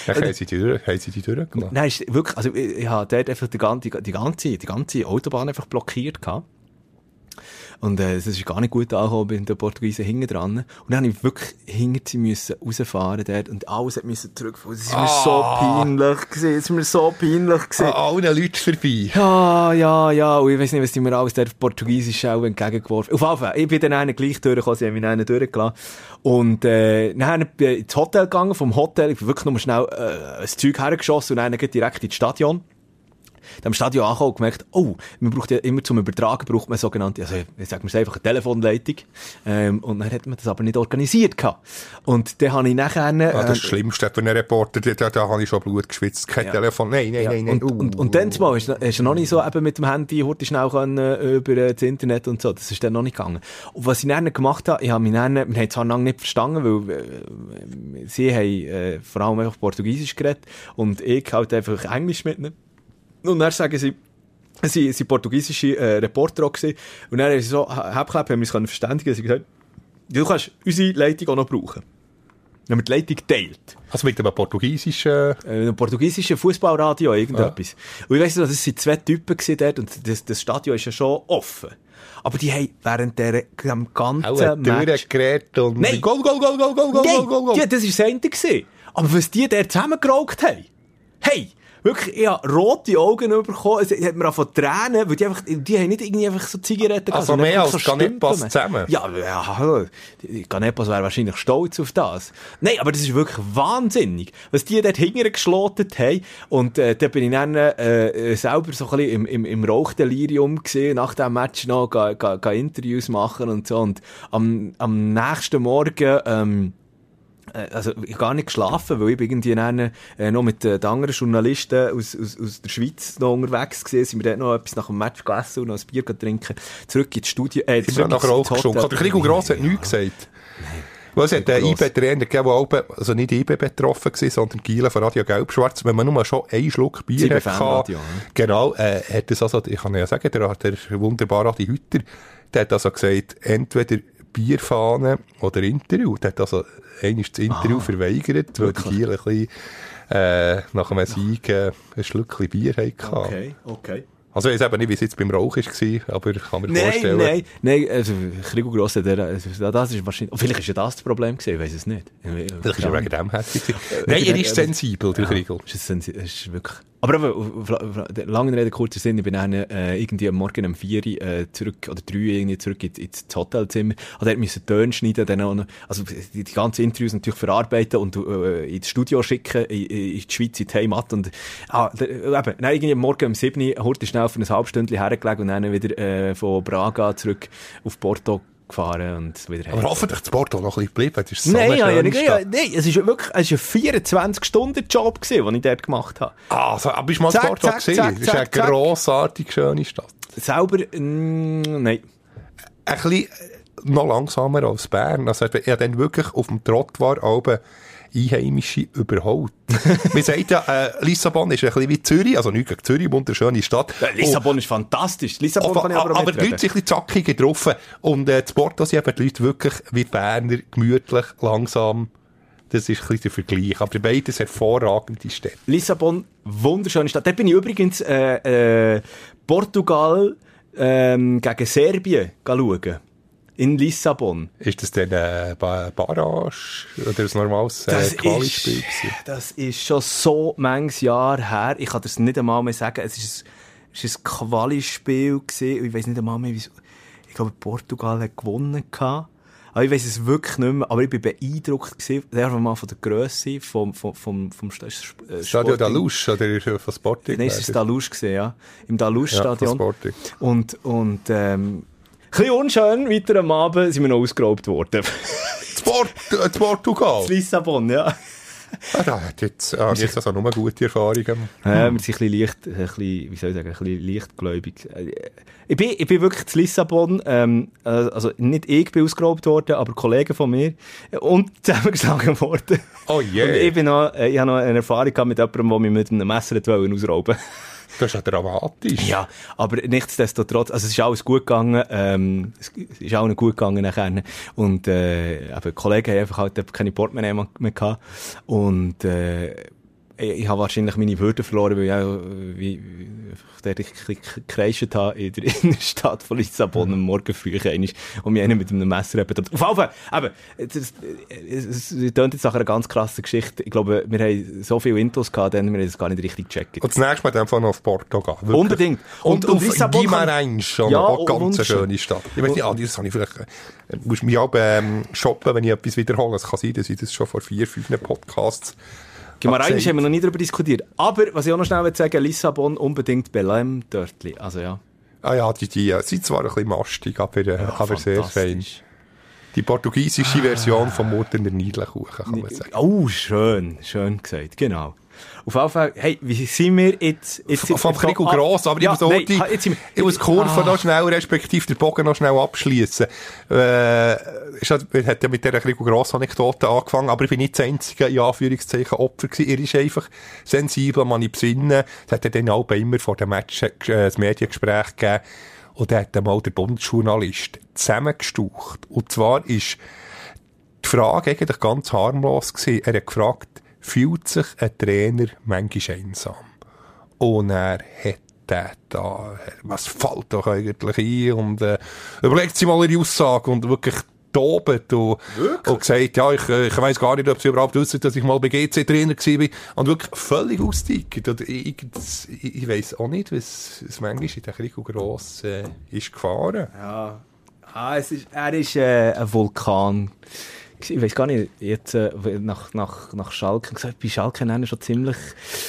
Speaker 3: Dann haben sie die, durch- haben sie die durchgelassen.
Speaker 2: Nein, ist wirklich, also ich, ich habe dort einfach die ganze, die ganze, die ganze Autobahn einfach blockiert gehabt. Und äh, es ist gar nicht gut angekommen bei den Portugiesen hinten dran. Und dann habe ich wirklich hinter sie müssen rausfahren dort und alles hat müssen zurückfahren. Es ist mir so
Speaker 3: Ah.
Speaker 2: peinlich gewesen, es ist mir so peinlich gewesen.
Speaker 3: An allen Leuten vorbei.
Speaker 2: Ja, ja, ja, und ich weiß nicht, was die mir alles auf Portugiesisch auch entgegengeworfen Auf jeden Fall, ich bin dann einen gleich durchgekommen, sie haben mich einen durchgelassen. Und, äh, dann bin ich ins Hotel gegangen, vom Hotel, ich bin wirklich nur schnell, äh, ein Zeug hergeschossen und dann geht direkt ins Stadion. Am Stadion angekommen und gemerkt, oh, man braucht ja immer zum Übertragen, braucht man sogenannte, also, ich sag mir einfach eine Telefonleitung. Ähm, und dann hat man das aber nicht organisiert gehabt. Und dann habe ich nachher,
Speaker 3: Ah,
Speaker 2: äh,
Speaker 3: das Schlimmste für einen Reporter, da, da, habe ich schon Blut geschwitzt. Kein
Speaker 2: Ja.
Speaker 3: Telefon. Nein, nein,
Speaker 2: Ja,
Speaker 3: nein, nein.
Speaker 2: und,
Speaker 3: Uh.
Speaker 2: und, und dann zumal hast du noch nicht so eben mit dem Handy heute schnell können, äh, über äh, das Internet und so. Das ist dann noch nicht gegangen. Und was ich dann gemacht habe, ich habe mich dann, wir haben es zwar lange nicht verstanden, weil äh, sie haben äh, vor allem einfach Portugiesisch geredet und ich halt einfach Englisch mit ihnen. Und dann sagen sie, sie sind portugiesische äh, Reporter auch gewesen. Und dann haben sie so, Hauptklapp haben wir uns können verständigen. Sie haben gesagt, du kannst unsere Leitung auch noch brauchen. Dann haben wir die Leitung geteilt
Speaker 3: Also mit einem portugiesischen...
Speaker 2: äh, ein portugiesisches Fußballradio, irgendetwas. Und ich weiss noch, das waren zwei Typen dort und das, das Stadion ist ja schon offen. Aber die haben während der, dem ganzen
Speaker 3: ein
Speaker 2: Match...
Speaker 3: Durchgerät und...
Speaker 2: Nein.
Speaker 3: Goal, goal, goal, goal, goal, goal, goal, goal,
Speaker 2: ja, das war das Ende gewesen. Aber was die dort zusammengeraucht haben, hey, wirklich, ich habe rote Augen bekommen. Es hat mir auch von Tränen, weil die einfach, die haben nicht irgendwie einfach so Zigaretten
Speaker 3: Also mehr als
Speaker 2: so
Speaker 3: Canepas zusammen?
Speaker 2: Ja, ja, Canepas wäre wahrscheinlich stolz auf das. Nein, aber das ist wirklich wahnsinnig, was die dort hinterher geschlotet haben. Und äh, da bin ich dann äh, äh, selber so ein bisschen im, im, im Rauchdelirium gesehen, nach dem Match noch ga, ga, ga Interviews machen und so. Und am, am nächsten Morgen, ähm, äh, also ich gar nicht geschlafen, weil ich irgendwie dann, äh, noch mit äh, den anderen Journalisten aus, aus, aus der Schweiz noch unterwegs gewesen, sind wir dort noch etwas nach dem Match gegessen und noch ein Bier trinken, zurück ins Studio, äh,
Speaker 3: Sind wir
Speaker 2: zurück
Speaker 3: nach
Speaker 2: ins
Speaker 3: Rauch gestunken.
Speaker 2: Hotel.
Speaker 3: Der Krieg und Gross hat nichts gesagt. Weil es hat einen
Speaker 2: Gross.
Speaker 3: IB-Trainer gegeben, der auch, also nicht IB betroffen war, sondern Gielen von Radio Gelb-Schwarz. Wenn man nur schon einen Schluck Bier
Speaker 2: IB
Speaker 3: hat,
Speaker 2: Fanradio,
Speaker 3: gehabt,
Speaker 2: ne?
Speaker 3: genau, äh, hat es also, ich kann ja sagen, der, der wunderbare Adi Hütter, der hat also gesagt, entweder Bierfahne oder Interview. Der hat also einmal das Interview verweigert, weil die? Gielen ein bisschen, äh, nach einem Sieg äh, ein Schlückchen Bier hatten.
Speaker 2: Okay, okay.
Speaker 3: Also ich weiß eben nicht, wie es jetzt beim Rauch war, aber ich kann mir
Speaker 2: Nein,
Speaker 3: vorstellen.
Speaker 2: nein, nein, also, Krigo Grosse, der, also, das ist wahrscheinlich, oh, vielleicht ist ja das das Problem gewesen, ich weiß es nicht.
Speaker 3: Vielleicht ist er wegen dem hässlich Nein, er ist sensibel, der.
Speaker 2: Ist es sensi- es ist wirklich, aber eben, lange Rede, kurzer Sinn, ich bin dann, äh, irgendwie am Morgen um 4 Uhr, äh, zurück, oder 3 Uhr irgendwie zurück ins, ins Hotelzimmer, und dort müssen Töne schneiden, dann auch noch, also, die, die ganzen Interviews natürlich verarbeiten und, äh, ins Studio schicken, in, in die Schweiz, in die Heimat, und, ah, der, eben, dann irgendwie am Morgen um 7 Uhr, heute schnell für ein halbes Stündchen hergelegt und dann wieder, äh, von Braga zurück auf Porto gefahren und wieder
Speaker 3: Aber hoffentlich das Porto noch ein bisschen geblieben. Das ist so
Speaker 2: Nein, ja, ja,
Speaker 3: Stadt.
Speaker 2: nein, es ist wirklich, es ist ein 24-Stunden-Job gewesen, den ich dort gemacht habe.
Speaker 3: Ah, so, aber bist du mal das
Speaker 2: Zack,
Speaker 3: Porto
Speaker 2: zack,
Speaker 3: gesehen?
Speaker 2: zack,
Speaker 3: Das ist eine
Speaker 2: zack,
Speaker 3: grossartig schöne Stadt.
Speaker 2: Selber, mm, nein.
Speaker 3: Ein bisschen äh, noch langsamer als Bern. Also, ich dann wirklich auf dem Trott war, aber Einheimische überholt. Man sagt ja, äh, Lissabon ist ein bisschen wie Zürich, also nicht gegen Zürich, wunderschöne Stadt.
Speaker 2: Ja, Lissabon ist fantastisch. Lissabon
Speaker 3: Oh,
Speaker 2: kann ich aber
Speaker 3: aber die. Leute sind ein bisschen zackig getroffen. Und äh, das Porto sind eben die Leute wirklich wie Berner, gemütlich, langsam. Das ist ein bisschen der Vergleich. Aber beides hervorragende Städte.
Speaker 2: Lissabon, wunderschöne Stadt. Dort bin ich übrigens äh, äh, Portugal ähm, gegen Serbien schauen. In Lissabon.
Speaker 3: Ist das dann äh, Ba- Barrage oder ein normales äh,
Speaker 2: Das
Speaker 3: Quali-Spiel?
Speaker 2: ist, das ist schon so manches Jahr her. Ich kann das nicht einmal mehr sagen. Es ist ein, es ist ein Quali-Spiel gewesen. Ich weiß nicht einmal mehr, wieso. Ich glaube, Portugal hat gewonnen gehabt. Aber ich weiß es wirklich nicht mehr. Aber ich bin beeindruckt gewesen. Mal von der Grösse vom, vom, vom, vom St- äh,
Speaker 3: Stadio oder von Sporting?
Speaker 2: Nein, es ist
Speaker 3: oder?
Speaker 2: Dalusch gesehen, ja. Im
Speaker 3: Ja,
Speaker 2: Dalusch-Stadion.
Speaker 3: Sporting.
Speaker 2: und, und, ähm, ein bisschen unschön, weiter am Abend sind wir noch ausgeraubt worden.
Speaker 3: Zu Portugal?
Speaker 2: Lissabon, ja.
Speaker 3: ah, da hat jetzt, ah, jetzt also nur gute Erfahrungen.
Speaker 2: Ja, wir sind ein bisschen leicht, ein bisschen, wie soll ich sagen, ein bisschen leichtgläubig. Äh, Ich bin, ich bin wirklich zu Lissabon, ähm, äh, also nicht ich bin ausgeraubt worden, aber Kollegen von mir, äh, und zusammengeschlagen worden.
Speaker 3: Oh
Speaker 2: Und
Speaker 3: je,
Speaker 2: ich bin noch, ich habe noch eine Erfahrung gehabt mit jemandem, der mich mit einem Messer ausrauben
Speaker 3: das ist ja dramatisch.
Speaker 2: Ja, aber nichtsdestotrotz, also es ist alles gut gegangen, ähm, es ist auch nicht gut gegangen nachher. Und, äh, aber die Kollegen haben einfach halt keine Portemonnaie mehr gehabt. Und, äh, ich, ich habe wahrscheinlich meine Würde verloren, weil ich auch, äh, wie, wie, der ich gekreischt habe in der Innenstadt von Lissabon am Morgen früh einmal und mich einer mit einem Messer eben Auf jeden Fall, aber, es, tönt jetzt nach einer ganz krassen Geschichte. Ich glaube, wir haben so viele Intos gehabt, dann wir haben es gar nicht richtig gecheckt.
Speaker 3: Und das nächste Mal einfach noch auf Porto gehen. Wirklich.
Speaker 2: Unbedingt.
Speaker 3: Und,
Speaker 2: Und- und
Speaker 3: auf
Speaker 2: Lissabon
Speaker 3: Guimarães schon
Speaker 2: Ja,
Speaker 3: ganz eine
Speaker 2: wunderschön.
Speaker 3: schöne Stadt. Ich weiß nicht, ah, das habe ich vielleicht, äh, muss mich auch ähm, shoppen, wenn ich etwas wiederhole. Es kann sein, dass ich das schon vor vier, fünf Podcasts
Speaker 2: Guimarães haben wir noch nie darüber diskutiert. Aber, was ich auch noch schnell will sagen Lissabon unbedingt Belém Dörtli. Also ja.
Speaker 3: Ah ja, die, die äh, sind zwar ein bisschen mastig, aber, äh, aber sehr fein. Die portugiesische Version vom Mutterner Niedelkuchen, kann man sagen.
Speaker 2: Oh, schön, schön gesagt, genau. Auf jeden Fall, hey, wie sind wir jetzt... jetzt
Speaker 3: Vom, Krieg und Gross, aber
Speaker 2: ja,
Speaker 3: ich muss
Speaker 2: nein,
Speaker 3: die,
Speaker 2: jetzt sind wir-
Speaker 3: ich muss die Kurve
Speaker 2: Ah.
Speaker 3: noch schnell, respektive den Bogen noch schnell abschliessen. Äh, ist wir hat ja mit dieser Krieg und Gross Anekdote angefangen, aber ich bin nicht das einzige, in Anführungszeichen, Opfer gewesen. Er ist einfach sensibel, man ich besinnen. Es hat ja dann auch immer vor dem Match äh, das Mediengespräch gegeben. Und da hat dann mal der Bundesjournalist zusammengestaucht. Und zwar ist die Frage eigentlich ganz harmlos gewesen. Er hat gefragt, fühlt sich ein Trainer manchmal einsam? Und er hat da, was fällt doch eigentlich ein? Und äh, überlegt sich mal ihre Aussage und wirklich tobt und, und gesagt, ja, ich, äh, ich weiss gar nicht, ob sie überhaupt wissen, dass ich mal bei GC-Trainer war. Und wirklich völlig ausgetickt. Und ich, ich, ich weiss auch nicht, was, was manchmal in der Rico Gross äh, ist gefahren.
Speaker 2: Ja. Ah, es ist, er ist äh, ein Vulkan. Ich weiß gar nicht, jetzt äh, nach, nach, nach Schalke, gesagt, bei Schalke haben er schon ziemlich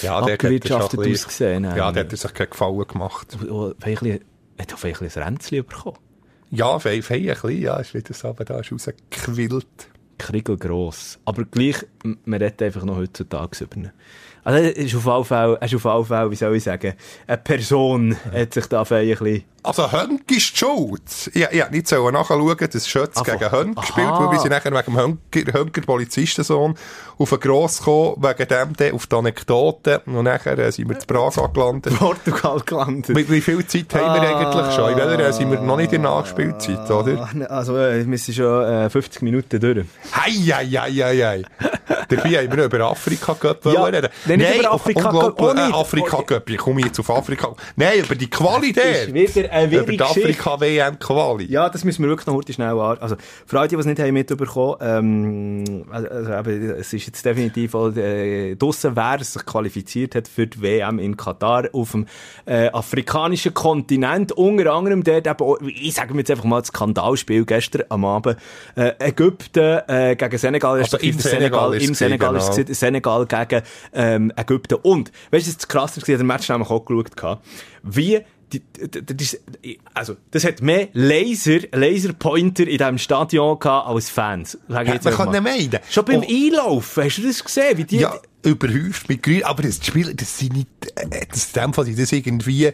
Speaker 3: Ja, er
Speaker 2: abgewirtschaftet ausgesehen.
Speaker 3: Ja, der hat sich keinen Gefallen gemacht.
Speaker 2: Vielleicht hat auch vielleicht ein Ränzchen bekommen.
Speaker 3: Ja, fein, fein, ein bisschen, ja, ist wieder so, aber da ist rausgequillt.
Speaker 2: Kriegel gross. Aber gleich, man redet einfach noch heutzutage über ihn. Also, er ist auf Fall, er ist auf jeden Fall, wie soll ich sagen, eine Person hat sich da ein bisschen...
Speaker 3: Also Hönk ist schuld. Ich, ich hätte nicht sollen nachschauen, dass Schötz
Speaker 2: Ah,
Speaker 3: gegen Hönk gespielt, weil wir sind nachher wegen dem Hönker, Polizistensohn auf einen Gross gekommen, wegen dem dann auf die Anekdote. Und nachher äh, sind wir zu Praga gelandet.
Speaker 2: Portugal gelandet.
Speaker 3: Wie, wie viel Zeit haben wir eigentlich schon? In welcher äh, sind wir noch nicht in der Nachspielzeit, oder?
Speaker 2: Ah, Also, äh, wir sind schon äh, 50 Minuten durch.
Speaker 3: Hei, hei, hei, hei, hei. Dabei haben wir über Afrika Cup
Speaker 2: Ja,
Speaker 3: reden.
Speaker 2: nein, nicht über Afrika Cup,
Speaker 3: unglaublich,
Speaker 2: auch nicht.
Speaker 3: Äh, Afrika Cup, ich komme jetzt auf Afrika. Nein, über die Quali
Speaker 2: ist
Speaker 3: der.
Speaker 2: wieder eine
Speaker 3: Über die. Afrika-WM-Quali.
Speaker 2: Ja, das müssen wir wirklich noch heute schnell an. Also, für alle, die es nicht haben mitbekommen, ähm, also, eben, es ist jetzt definitiv äh, draussen, wer sich qualifiziert hat für die WM in Katar auf dem äh, afrikanischen Kontinent. Unter anderem dort eben, ich sage mir jetzt einfach mal das Skandalspiel gestern am Abend. Äh, Ägypten äh, gegen Senegal,
Speaker 3: Also im Senegal ist
Speaker 2: im Senegal
Speaker 3: gewesen,
Speaker 2: ist es
Speaker 3: genau.
Speaker 2: Senegal gegen ähm, Ägypten. Und, weißt du, das krasser war, ich den Match nämlich auch geschaut, gehabt, wie die, die, die, das- also, das hat mehr Laser, Laserpointer in diesem Stadion gehabt als Fans. Sag ich
Speaker 3: Ja, man kann
Speaker 2: mal.
Speaker 3: nicht meiden.
Speaker 2: Schon beim
Speaker 3: Oh.
Speaker 2: Einlaufen, hast du das gesehen? Wie die,
Speaker 3: Ja, überhäuft mit Grün. Aber das Spiel, das sind nicht, äh, das, in dem Fall sind das irgendwie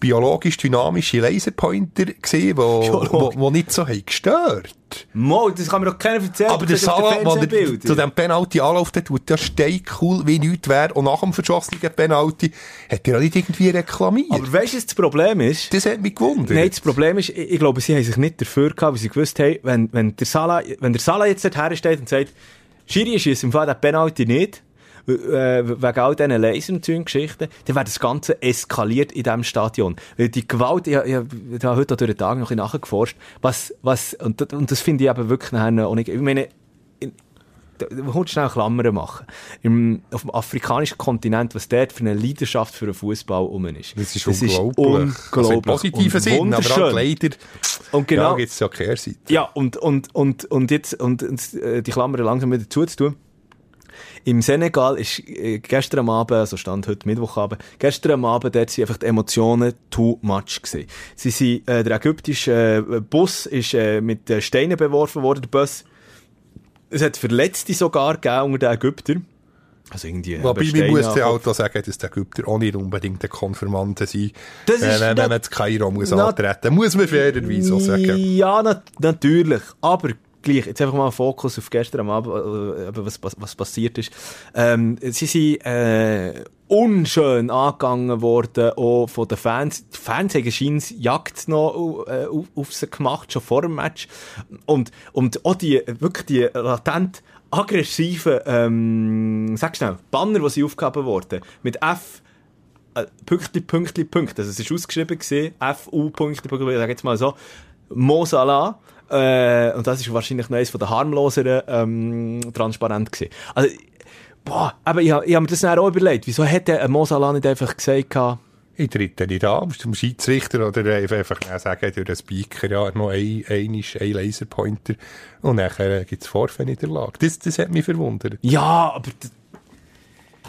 Speaker 3: biologisch dynamische Laserpointer gesehen, wo, wo, wo nicht so haben gestört.
Speaker 2: Mo, das kann mir doch keiner erzählen.
Speaker 3: Aber der Salah, der zu diesem Penalty anläuft, der tut ja cool wie nichts wäre. Und nach dem verschossenen Penalty hat er auch nicht irgendwie reklamiert.
Speaker 2: Aber weißt du, was das Problem ist?
Speaker 3: das hat mich gewundert.
Speaker 2: Nein, das Problem ist, ich, ich glaube, sie haben sich nicht dafür gehabt, weil sie gewusst haben, wenn, wenn, der, Salah, wenn der Salah jetzt dort hersteht und sagt, Schiri ist im Fall der Penalty nicht, äh, wegen all diesen Lasern und solchen Geschichten, dann wäre das Ganze eskaliert in diesem Stadion. Weil die Gewalt, ich, ich, ich habe heute durch den Tag noch ein bisschen nachgeforscht, was, was, und, das- und das finde ich eben wirklich nachher auch nicht, ich meine, musst du schnell Klammern machen. Im, auf dem afrikanischen Kontinent, was dort für eine Leidenschaft für den Fußball um ist.
Speaker 3: das ist unglaublich. Also im positiven
Speaker 2: und
Speaker 3: Sinn, aber auch leider,
Speaker 2: Und genau,
Speaker 3: ja, gibt es ja Kehrseite.
Speaker 2: ja, und, und, und, und jetzt, und, und äh, die Klammern langsam wieder zuzutun. Im Senegal ist äh, gestern Abend, also stand heute Mittwochabend, gestern Abend, dort sind einfach die Emotionen too much gewesen. Sie sind, äh, der ägyptische äh, Bus ist äh, mit äh, Steinen beworfen worden, der Bus. Es hat Verletzte sogar gegeben unter den Ägyptern. Also irgendwie,
Speaker 3: Wobei,
Speaker 2: eben
Speaker 3: man muss ja auch sagen, dass die Ägypter auch nicht unbedingt der Konfirmante sind.
Speaker 2: Das ist
Speaker 3: wenn, wenn man zu Kairo muss antreten muss. man fairerweise auch sagen.
Speaker 2: Ja, nat natürlich. Aber gleich, jetzt einfach mal einen Fokus auf gestern am Abend, äh, was, was, was passiert ist. Ähm, sie sind äh, unschön angegangen worden, auch von den Fans. Die Fans haben scheint Jagd noch äh, auf, auf sie gemacht, schon vor dem Match. Und, und auch die, wirklich die latent aggressiven, ähm, sag schnell, Banner, die sie aufgehoben wurden, mit F, äh, Pünktli, Pünktli, Punkt. Also es ist ausgeschrieben gesehen, FU, Pünktli, Pünktli, sage jetzt mal so, Mo Salah. Äh, und das ist wahrscheinlich noch eines von den harmloseren ähm, transparent gesehen. Also, boah, aber ich, ich habe mir das dann auch überlegt, wieso hätte ein Mo Salah nicht einfach gesagt,
Speaker 3: Ich trete nicht an, musst zum Schiedsrichter oder einfach sagen, durch den Speaker, ja, noch ein, ein, ist ein Laserpointer. Und nachher gibt es Vorfälle in der Lage. Das, das hat mich verwundert.
Speaker 2: Ja, aber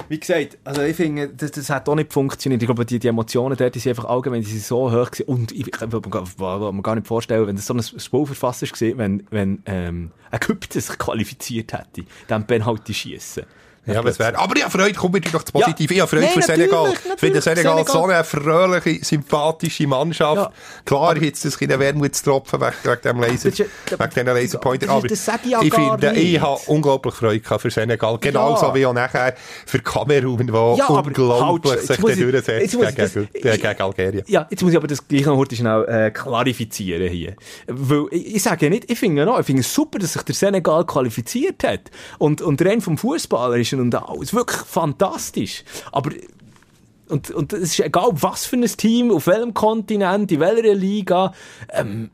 Speaker 2: wie gesagt, also ich finde, das, das hat auch nicht funktioniert. Ich glaube, die, die Emotionen dort die sind einfach allgemein die sind so hoch gewesen. Und ich kann mir gar- nicht vorstellen, wenn das so ein Spielverfasser war, wenn, wenn ähm, Ägypten sich qualifiziert hätte, dann Penalty schießen.
Speaker 3: Ja, aber es wäre, aber ja, Freude, komm wieder doch zu
Speaker 2: Ja.
Speaker 3: positiv. Ich habe Freude
Speaker 2: Nein,
Speaker 3: für Senegal. Ich finde. Senegal,
Speaker 2: Senegal-
Speaker 3: so eine fröhliche, sympathische Mannschaft.
Speaker 2: Ja.
Speaker 3: Klar, jetzt das kleine Wermutstropfen wegen, wegen dem Laser,
Speaker 2: Das ist ja-
Speaker 3: wegen diesen Laserpointer.
Speaker 2: das ist-
Speaker 3: Aber
Speaker 2: das sag ich ja
Speaker 3: ich finde, ich
Speaker 2: nicht.
Speaker 3: habe unglaublich Freude für Senegal. Genauso
Speaker 2: Ja.
Speaker 3: wie auch nachher für Kamerun, wo
Speaker 2: Ja,
Speaker 3: unglaublich
Speaker 2: halt,
Speaker 3: sich dann
Speaker 2: ich-
Speaker 3: durchsetzt
Speaker 2: ich
Speaker 3: gegen,
Speaker 2: das-
Speaker 3: gegen, gegen Algerien.
Speaker 2: Ja, jetzt muss ich aber das gleich noch schnell äh, klarifizieren hier. Weil ich, ich sage nicht, ich finde noch, ich finde es super, dass sich der Senegal qualifiziert hat. Und, und rein vom Fußballerischen und alles. Wirklich fantastisch. Aber und, und es ist egal, was für ein Team, auf welchem Kontinent, in welcher Liga, ähm,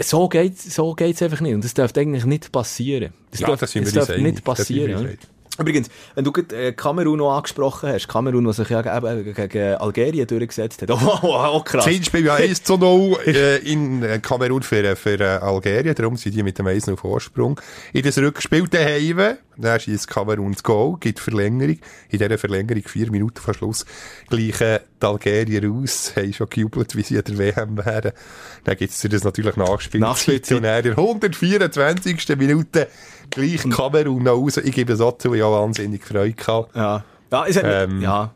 Speaker 2: so geht's, so geht's einfach nicht. Und das darf eigentlich nicht passieren. Das
Speaker 3: Ja,
Speaker 2: darf,
Speaker 3: das wir
Speaker 2: darf nicht.
Speaker 3: Das
Speaker 2: passieren. Übrigens, wenn du äh, Kamerun noch angesprochen hast, Kamerun, was sich ja eben gegen Algerien durchgesetzt hat. Oh, oh, oh krass.
Speaker 3: Hinspiel ja 1 zu 0 äh, in äh, Kamerun für, für äh, Algerien, darum sind die mit dem 1 auf Vorsprung. In das Rückspiel daheim, dann schießt Kamerun das Goal, gibt Verlängerung. In dieser Verlängerung, vier Minuten vor Schluss, gleichen die Algerier aus, haben schon gejubelt, wie sie an der WM wären. Dann gibt es das natürlich. Und dann in der 124. Minute gleich Kamerun noch raus. Ich gebe es auch zu, ich habe wahnsinnig Freude gehabt.
Speaker 2: Ja. Ja, ist ja,
Speaker 3: Ähm.
Speaker 2: ja.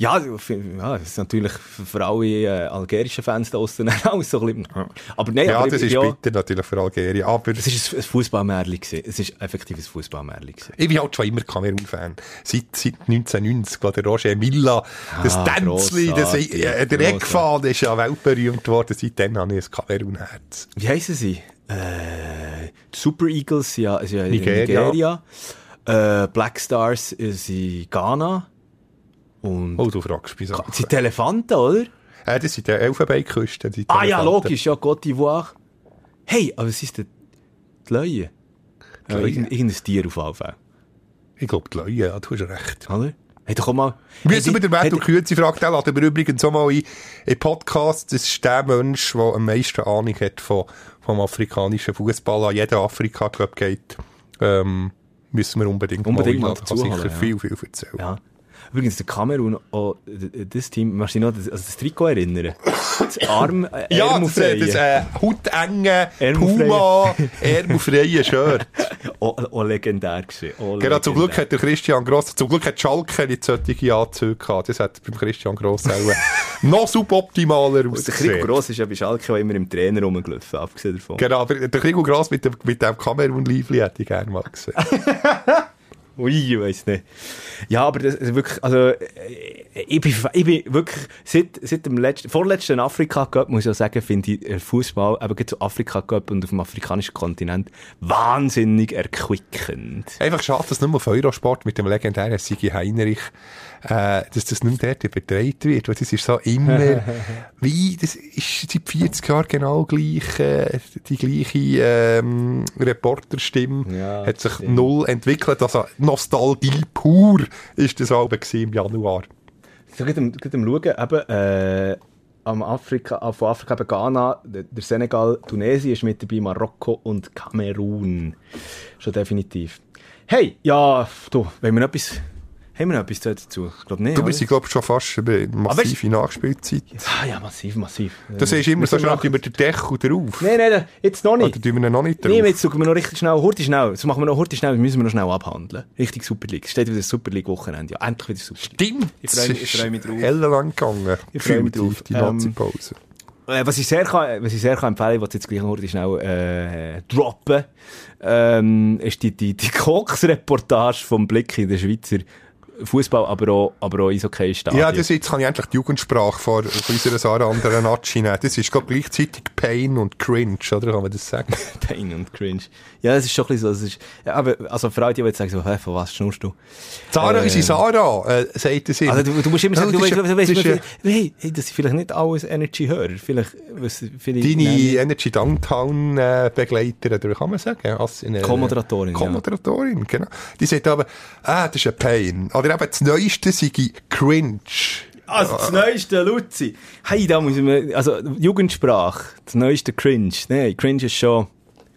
Speaker 2: Ja, ja, das ist natürlich für alle äh, algerischen Fans da aussen auch so ein bisschen. Aber nein,
Speaker 3: Ja,
Speaker 2: aber
Speaker 3: das ist
Speaker 2: ja,
Speaker 3: bitter natürlich für Algerien, aber...
Speaker 2: es ist ein, Fußballmärchen gewesen. Es ist effektiv ein Fußballmärchen gewesen.
Speaker 3: Ich bin halt schon immer Kamerun-Fan. Seit, seit 1990, wo der Roger Milla, das
Speaker 2: Ah,
Speaker 3: Tänzli, das, äh, der. Eckfaden ist ja weltberühmt worden. Seitdem habe ich ein Kamerun-Herz.
Speaker 2: Wie heissen sie? Die Super Eagles ja, sind ja in
Speaker 3: Nigeria.
Speaker 2: Nigeria. Äh, Black Stars sind in Ghana. Und
Speaker 3: Oh, du fragst mich
Speaker 2: das sind die Elefanten, oder?
Speaker 3: Äh, das sind die Elfenbeinküsten. die
Speaker 2: Ah ja, logisch, ja, Côte d'Ivoire. Hey, aber was ist denn die Löwen? Ja, irgendein, Tier auf jeden Fall,
Speaker 3: Ich glaube, die Leute, ja, du hast recht.
Speaker 2: oder? Hey, doch mal...
Speaker 3: Müssen wir den
Speaker 2: hey,
Speaker 3: und Kürze fragen, den laden wir übrigens auch mal in, in Podcast. Das ist der Mensch, der am meisten Ahnung hat von, vom afrikanischen Fußball. An jeden Afrika-Cup geht, ähm, müssen wir unbedingt,
Speaker 2: Unbedingt mal.
Speaker 3: Kann
Speaker 2: dazu
Speaker 3: sicher
Speaker 2: holen, ja.
Speaker 3: viel, viel erzählen.
Speaker 2: Ja. Übrigens, der Kamerun, oh, das Team, kannst du dich noch das, also das Trikot erinnern? Das Arm, äh,
Speaker 3: Ja, das, äh, das äh, hautenge. Puma, ärmelfreie Shirt.
Speaker 2: oh, oh, legendär gewesen. Oh,
Speaker 3: Genau, zum Glück
Speaker 2: legendär.
Speaker 3: hat der Christian Gross, zum Glück hat Schalke nicht solche Anzüge gehabt. Das hat beim Christian Gross auch äh, noch suboptimaler
Speaker 2: Und Der Krieg
Speaker 3: ausgesehen.
Speaker 2: Gross ist ja bei Schalke auch immer im Trainer rumgelaufen, abgesehen davon.
Speaker 3: Genau, aber der Krigo Gross mit dem, mit dem Kamerun-Liebli hätte ich gerne mal gesehen.
Speaker 2: Ui, ich weiss nicht. Ja, aber das ist wirklich, also, äh, ich bin, ich bin wirklich, seit, seit dem letzten, vorletzten Afrika-Cup, muss ich auch sagen, finde ich äh, Fußball, eben gerade so Afrika-Cup und auf dem afrikanischen Kontinent, wahnsinnig erquickend.
Speaker 3: Einfach schade, dass nur auf Eurosport mit dem legendären Sigi Heinrich, äh, dass das nicht dort übertragen wird, weil das ist so immer, wie, das ist seit 40 Jahren genau gleich, äh, die gleiche, ähm, Reporterstimme,
Speaker 2: Ja,
Speaker 3: hat sich
Speaker 2: stimmt.
Speaker 3: null entwickelt, also Nostalgie pur ist das Album im Januar.
Speaker 2: So, gerade am, gerade am Schauen, eben, äh, am Afrika, äh, von Afrika eben Ghana, der, Senegal, Tunesien ist mit dabei, Marokko und Kamerun. Schon definitiv. Hey, ja, du, wenn wir noch etwas, haben wir noch etwas dazu? Ich glaube nicht,
Speaker 3: Du bist, glaube ich, schon fast über massive Nachspielzeit.
Speaker 2: Ah, ja, massiv, massiv.
Speaker 3: Das ist immer so schnell über den Deckel drauf.
Speaker 2: Nein, nein, nein, jetzt noch
Speaker 3: Oder
Speaker 2: nicht.
Speaker 3: tun wir noch nicht drauf?
Speaker 2: Nee, jetzt suchen wir noch richtig schnell, hurti schnell. Das machen wir noch hurti schnell, das müssen wir noch schnell abhandeln. Richtig Super League. Es steht wieder Super League Wochenende. Ja, endlich wieder Super League.
Speaker 3: Stimmt,
Speaker 2: Ich freu mich- ich freu mich drauf.
Speaker 3: Ellenlang gegangen.
Speaker 2: Ich freu mich drauf.
Speaker 3: Die
Speaker 2: Ähm,
Speaker 3: Nazi-Pause.
Speaker 2: Äh, was ich sehr kann, was ich sehr kann empfehlen, was jetzt gleich noch schnell äh, droppen, ähm, ist die die die Koks-Reportage vom Blick in der Schweizer Fußball, aber auch aber auch Eishockey-Stadion.
Speaker 3: Ja, das jetzt kann ich endlich die Jugendsprache von, unserer Sarah Anderanacci nehmen. Das ist glaub, gleichzeitig Pain und Cringe, oder kann man das sagen?
Speaker 2: Pain und Cringe. Ja, das ist schon ein bisschen so. Das ist, ja, aber also für alle, die jetzt sagen so, hä, von was schnurst du?
Speaker 3: Sarah,
Speaker 2: Äh,
Speaker 3: unsere Sarah, äh, sagt es ihm.
Speaker 2: Also du, du musst immer
Speaker 3: Ja,
Speaker 2: sagen, du weißt,
Speaker 3: ist ja-
Speaker 2: du weißt,
Speaker 3: das ist ja-
Speaker 2: hey, hey, das sind vielleicht nicht alles Energy-Hörer. Vielleicht, was, vielleicht
Speaker 3: Deine
Speaker 2: Nein,
Speaker 3: Energy Downtown äh, Begleiterin, oder kann man sagen? Als eine,
Speaker 2: Co-Moderatorin, ja.
Speaker 3: Co-Moderatorin, genau. Die sagt aber, ah, das ist ein Pain. Oder eben das Neueste sei Cringe.
Speaker 2: Also das neueste Luzi. Hey, da muss man, also Jugendsprache, das neueste Cringe. Nein, Cringe ist schon,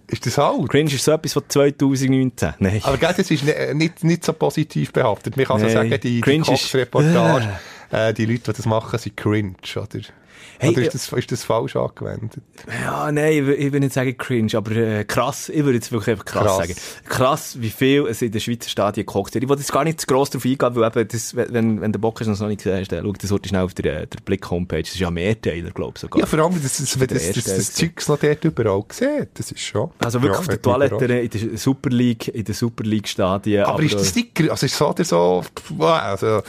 Speaker 3: Ist das alt?
Speaker 2: Cringe ist so etwas von 2019. Nein.
Speaker 3: Aber gell, das ist ne- nicht, nicht so positiv behaftet. Man kann so sagen, die, die
Speaker 2: Cringe ist-
Speaker 3: Cox-Reportage, äh, die Leute, die das machen, sind cringe, oder?
Speaker 2: Hey,
Speaker 3: oder
Speaker 2: äh,
Speaker 3: ist das, ist das falsch angewendet?
Speaker 2: Ja, nein, ich, will nicht sagen cringe, aber äh, krass, ich würde jetzt wirklich einfach krass,
Speaker 3: Krass.
Speaker 2: sagen. Krass, wie viel es in den Schweizer Stadien gekocht wird. Ich will jetzt gar nicht zu gross drauf eingehen, weil eben, das, wenn, wenn der Bock ist und es noch nicht gesehen hast, dann schau das heute schnell auf der, äh, der Blick-Homepage. Das ist ja Mehrteiler, glaube ich sogar.
Speaker 3: Ja, vor allem, das, das, das,
Speaker 2: erste
Speaker 3: das,
Speaker 2: Hälfte.
Speaker 3: Zeugs noch dort überall sieht, das ist schon...
Speaker 2: Also wirklich
Speaker 3: ja,
Speaker 2: auf der Toilette, in der Super League, in der Super League Stadien.
Speaker 3: Aber ist das nicht, also ist so oder so, also,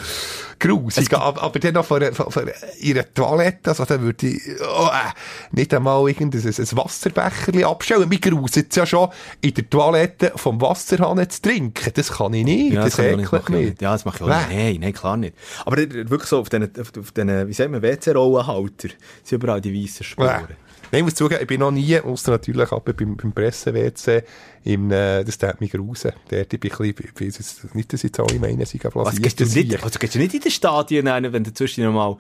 Speaker 3: grusig, aber, aber dann noch vor, vor, vor ihrer Toilette, also dann würde ich, oh, äh, nicht einmal irgendein ein Wasserbecherchen abstellen. Mir gruselt es ja schon, in der Toilette vom Wasserhahn zu trinken. Das kann ich nicht,
Speaker 2: Ja,
Speaker 3: das,
Speaker 2: das, kann ich auch nicht
Speaker 3: ekelt
Speaker 2: machen.
Speaker 3: mich.
Speaker 2: Ja, das mache ich auch nicht. Nein, nein, klar nicht. Aber wirklich so auf diesen, auf, diesen wie sagt man, WC-Rollenhalter sind überall die weißen Spuren.
Speaker 3: Bäh. Nein, ich muss zugeben, ich bin noch nie, außer natürlich aber beim, beim Presse-WC, im, äh, das tut mich raus. Dort bin ich ein bisschen, nicht, dass jetzt alle meinen, sie gehen
Speaker 2: Was, gehst du nicht, also gehst du nicht in den Stadien wenn du zwischendurch mal...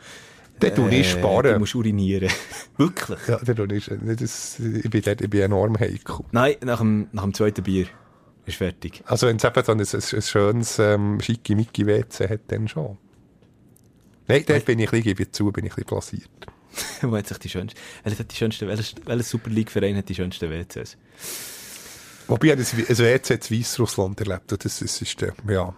Speaker 3: Dort tue ich
Speaker 2: Du
Speaker 3: sparen.
Speaker 2: musst urinieren. Wirklich?
Speaker 3: Ja, dort tue ich, das, ich bin dort, ich bin enorm heikel.
Speaker 2: Nein, nach dem, nach dem zweiten Bier ist fertig.
Speaker 3: Also wenn es eben so ein, ein, ein schönes, ähm, schicki-micki WC hat, dann schon. Nein, dort bin ich ein bisschen, zu, bin ich ein bisschen blasiert.
Speaker 2: Wo hat sich die schönste, hat die schönste, welches, welches Super League Verein hat die schönsten WCs?
Speaker 3: Wobei ich ein, WC in Weißrussland erlebt und das, das ist, äh, ja.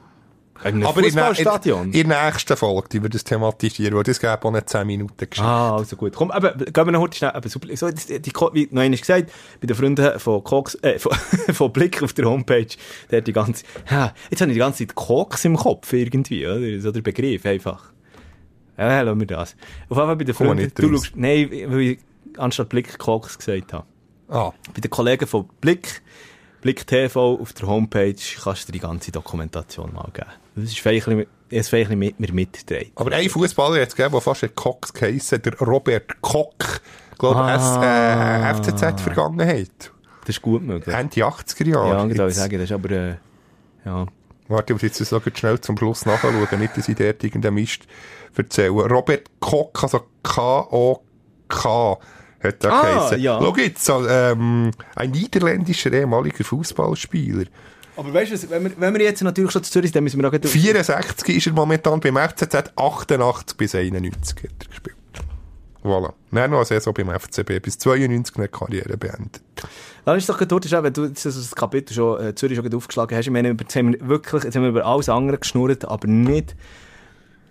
Speaker 3: Aber in, der-
Speaker 2: Fußballstadion?
Speaker 3: in, der nächsten Folge, die wir das thematisieren, weil das gäbe auch eine 10 Minuten Geschichte.
Speaker 2: Ah, also gut. Komm, aber, gehen wir noch heute schnell, aber super, so, die, Ko- wie noch einmal gesagt, bei den Freunden von Cox, äh, von, von Blick auf der Homepage, der die ganze, ja, jetzt habe ich die ganze Zeit Cox im Kopf irgendwie, oder? So der Begriff, einfach. Ja, lassen wir das. Auf jeden Fall bei den Freunden,
Speaker 3: nicht
Speaker 2: du
Speaker 3: raus.
Speaker 2: schaust, nein, weil ich anstatt Blick Cox gesagt habe.
Speaker 3: Ah,
Speaker 2: Bei den Kollegen von Blick, Blick TV auf der Homepage kannst du die ganze Dokumentation mal geben. Das ist vielleicht ein bisschen, mit mir mitgetragen.
Speaker 3: aber ein Fußballer hat es gegeben, der fast ein Cox geheissen, der Robert Koch. Glaube,
Speaker 2: Ah.
Speaker 3: Äh, FCZ-Vergangenheit.
Speaker 2: Das ist gut möglich.
Speaker 3: Ende 80er Jahre.
Speaker 2: Ja, genau, ich sagen, das ist aber, äh, ja.
Speaker 3: Warte, ich muss jetzt noch schnell zum Schluss nachschauen, nicht, dass ich dort irgendeinen Mist erzähle. Robert Koch, also K-O-K, hat er
Speaker 2: Ah,
Speaker 3: geheissen.
Speaker 2: ja.
Speaker 3: Schau jetzt, so, ähm, ein niederländischer ehemaliger Fußballspieler.
Speaker 2: Aber weißt du, wenn wir, wenn wir jetzt natürlich schon zu Zürich sind, dann müssen wir noch gleich-
Speaker 3: 64 ist er momentan beim FCZ, 88 bis 91 hat er gespielt. Voilà. Dann noch eine Saison beim FCB, bis 92 eine Karriere beendet.
Speaker 2: Dann ist doch dort, wenn du das Kapitel schon, äh, Zürich schon gerade aufgeschlagen hast, ich meine, jetzt haben wir wirklich, jetzt haben wir über alles andere geschnurrt, aber nicht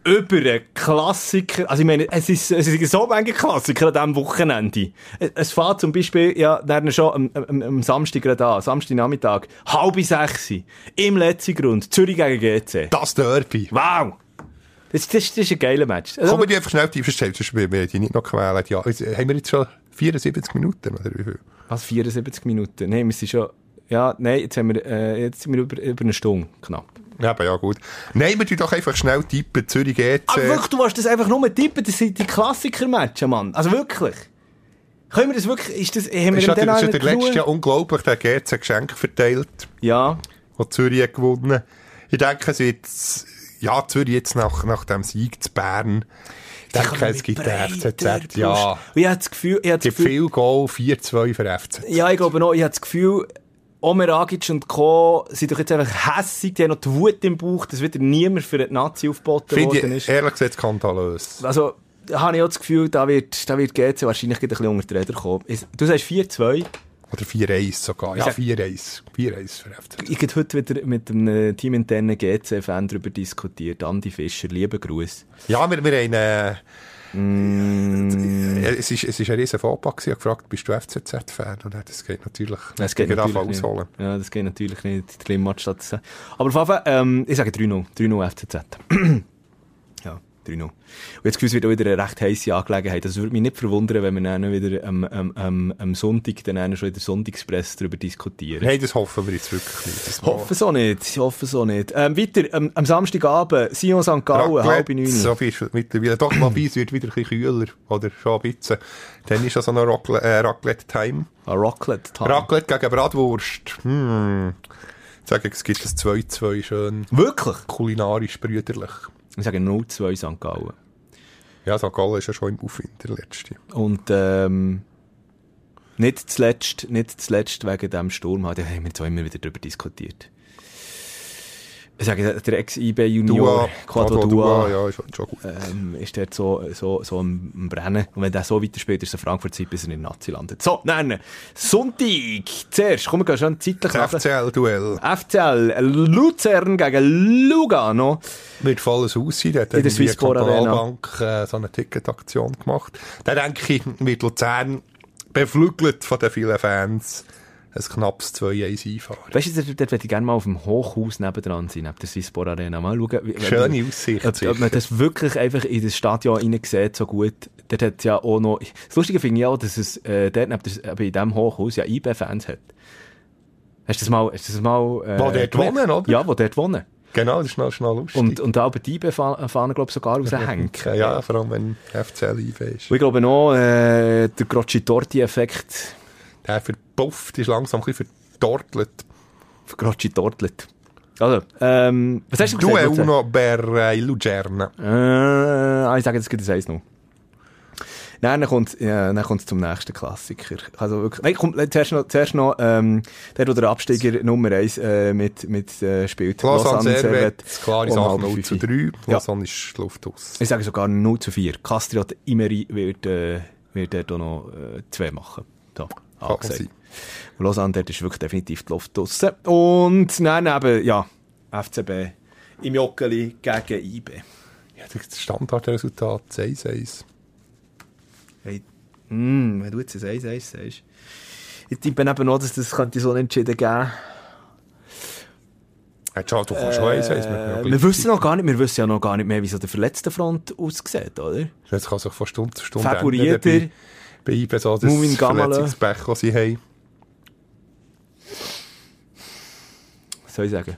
Speaker 2: über einen Klassiker. Also ich meine, es ist, es ist so viele Klassiker an diesem Wochenende. Es- fährt zum Beispiel, ja, dann schon am, am, am Samstag gerade an, Samstagnachmittag, halb sechs, im letzten Grund, Zürich gegen GC.
Speaker 3: Das Derby.
Speaker 2: Wow! Das, das, das ist ein geiler Match. Also,
Speaker 3: Kommen die einfach schnell die verstellen, sonst wir die nicht noch quälen. Ja, äh, haben wir jetzt schon 74 Minuten, oder wie viel?
Speaker 2: Was, 74 Minuten? Nein, wir sind schon, ja, nein, jetzt haben wir, äh, jetzt sind wir über, über eine Stunde, knapp.
Speaker 3: Aber ja, gut. Nein, wir tun doch einfach schnell tippen, Zürich GC.
Speaker 2: Aber wirklich, du willst das einfach nur tippen, das sind die Klassiker-Matches, Mann. Also wirklich. Können wir das wirklich, ist das, haben wir
Speaker 3: ist
Speaker 2: dem
Speaker 3: ja der, letzte Jahr unglaublich, der GC ein Geschenk verteilt,
Speaker 2: Ja.
Speaker 3: das Zürich hat gewonnen. Ich denke, es wird, ja, Zürich jetzt nach, nach dem Sieg zu Bern, ich denke, es gibt den FCZ, ja.
Speaker 2: Und ich habe das Gefühl, ich habe
Speaker 3: Es
Speaker 2: das
Speaker 3: gibt
Speaker 2: Gefühl,
Speaker 3: viel Goal, 4-2 für FCZ.
Speaker 2: ja, ich glaube noch, ich habe das Gefühl, Omer Agic und Co. sind doch jetzt einfach hässig, die haben noch die Wut im Bauch, dass wieder niemand für die Nazi aufgeboten
Speaker 3: Finde
Speaker 2: worden
Speaker 3: ich,
Speaker 2: ist.
Speaker 3: ehrlich gesagt, skandalös.
Speaker 2: Also, habe ich auch das Gefühl, da wird, da wird GC wahrscheinlich ein bisschen unter die Räder kommen. Du sagst 4-2.
Speaker 3: Oder 4-1 sogar. Ja,
Speaker 2: sag-
Speaker 3: 4-1. 4-1 für FCZ.
Speaker 2: Ich habe heute wieder mit einem teaminternen GC-Fan darüber diskutiert. Andi Fischer, lieben Gruß.
Speaker 3: Ja, wir, wir haben, äh,
Speaker 2: Mm.
Speaker 3: es ist, es ist ein riesen Fauxpas gewesen. Ich habe gefragt, bist du FCZ-Fan? Und das geht natürlich,
Speaker 2: Das geht natürlich nicht.
Speaker 3: ausholen.
Speaker 2: Ja, das geht natürlich nicht. Die sagen. Aber auf jeden Fall, ähm, ich sage 3-0. 3-0 FCZ. Ja, 3-0. Und jetzt gefühlt, wird auch wieder eine recht heisse Angelegenheit. Also, es würde mich nicht verwundern, wenn wir dann wieder am, am, am, am Sonntag dann dann schon in der Sonntagspresse darüber diskutieren.
Speaker 3: Nein, das hoffen wir jetzt wirklich nicht. Das
Speaker 2: Ich hoffe so nicht. Ich hoffe so nicht. Ähm, weiter, ähm, am Samstagabend, Sion St. Gallen, halb neun.
Speaker 3: so viel mittlerweile. Doch, mal es wird wieder ein bisschen kühler. Oder schon ein bisschen. Dann ist ja so noch Rockle- äh, Raclette-Time.
Speaker 2: Ah. Raclette
Speaker 3: gegen Bratwurst. Hm. Ich sage, es gibt ein 2-2 schön
Speaker 2: Wirklich?
Speaker 3: kulinarisch brüderlich.
Speaker 2: Ich sage 0-2 St. Gallen.
Speaker 3: Ja, St. Gallen ist ja schon im Aufwind, der letzte.
Speaker 2: Und ähm, nicht zuletzt, nicht zuletzt wegen dem Sturm, da haben wir jetzt auch immer wieder darüber diskutiert. Ich sage, der Ex-IB-Junior, Quadro Dua,
Speaker 3: ja, ist schon gut.
Speaker 2: ähm, ist dort so, so, so am, Brennen. Und wenn der so weiterspielt, ist es eine Frankfurt-Zeit, bis er in Nazi landet. So, nein, Sonntag, zuerst, komm, wir gehen schon zeitlich
Speaker 3: FCL-Duell
Speaker 2: FCL, Luzern gegen Lugano.
Speaker 3: wird volles Haus sein. Der hat
Speaker 2: In der
Speaker 3: irgendwie eine
Speaker 2: Swisspor Arena.
Speaker 3: Äh, so eine Ticketaktion gemacht. Da denke ich, wird Luzern beflügelt von den vielen Fans ein knappes 2-1 einfahren.
Speaker 2: Weißt du, dort, dort würde ich gerne mal auf dem Hochhaus nebendran sein, neben der Swisspor Arena. Mal schauen, wie,
Speaker 3: Schöne Aussicht,
Speaker 2: Ob, ob man das wirklich einfach in das Stadion rein sieht, so gut. Dort hat ja auch noch, das Lustige finde ich auch, dass es, äh, dort neben der, eben in diesem Hochhaus ja IB-Fans hat. Hast du das mal, hast du das mal, äh,
Speaker 3: Wo dort wohnen, oder?
Speaker 2: Ja, wo dort wohnen.
Speaker 3: Genau, das ist noch, schnell lustig.
Speaker 2: Und, und da die IB-Fahnen, glaube ich, sogar raushängen.
Speaker 3: ja, vor allem wenn FCL IB ist.
Speaker 2: Und ich glaube noch, äh, der Grocci-Torti-Effekt.
Speaker 3: Der verpufft ist langsam ein bisschen vertortelt.
Speaker 2: Grocci-Tortlet. Also, ähm, was hast du gesagt?
Speaker 3: è uno per il Lucerna.
Speaker 2: Äh, ah, ich sage jetzt das eins noch. Nein, dann kommt ja, dann kommt's zum nächsten Klassiker. Also wirklich, nein, komm, zuerst noch, zuerst noch ähm, der, der Absteiger Nummer 1 äh, mit, mit äh, spielt.
Speaker 3: Lausanne
Speaker 2: Servet.
Speaker 3: Servet, klare Sache
Speaker 2: halb
Speaker 3: 0
Speaker 2: fünf.
Speaker 3: zu 3.
Speaker 2: Ja.
Speaker 3: Lausanne ist Luft aus.
Speaker 2: Ich sage sogar 0 zu 4. Castriot Imeri wird, äh, wird dort noch äh, zwei machen. Da,
Speaker 3: Kann
Speaker 2: angesagt. Und Lausanne, dort ist wirklich definitiv die Luft draussen. Und dann eben, ja, FCB im Joggeli gegen IB.
Speaker 3: Ja, das Standardresultat 1-1.
Speaker 2: Hey, mm, wenn du jetzt ein 1-1 sagst. Ich tippe eben noch, dass das könnte so entschieden geben
Speaker 3: Ja, du kannst schon 1-1.
Speaker 2: äh, Wir wissen noch gar nicht, wir wissen ja noch gar nicht mehr, wie so der verletzte Front aussieht, oder?
Speaker 3: Das kann sich von Stunde zu Stunde ändern. Bei, IB so das
Speaker 2: Mumin.
Speaker 3: Verletzungspech, das sie haben.
Speaker 2: Was soll ich sagen?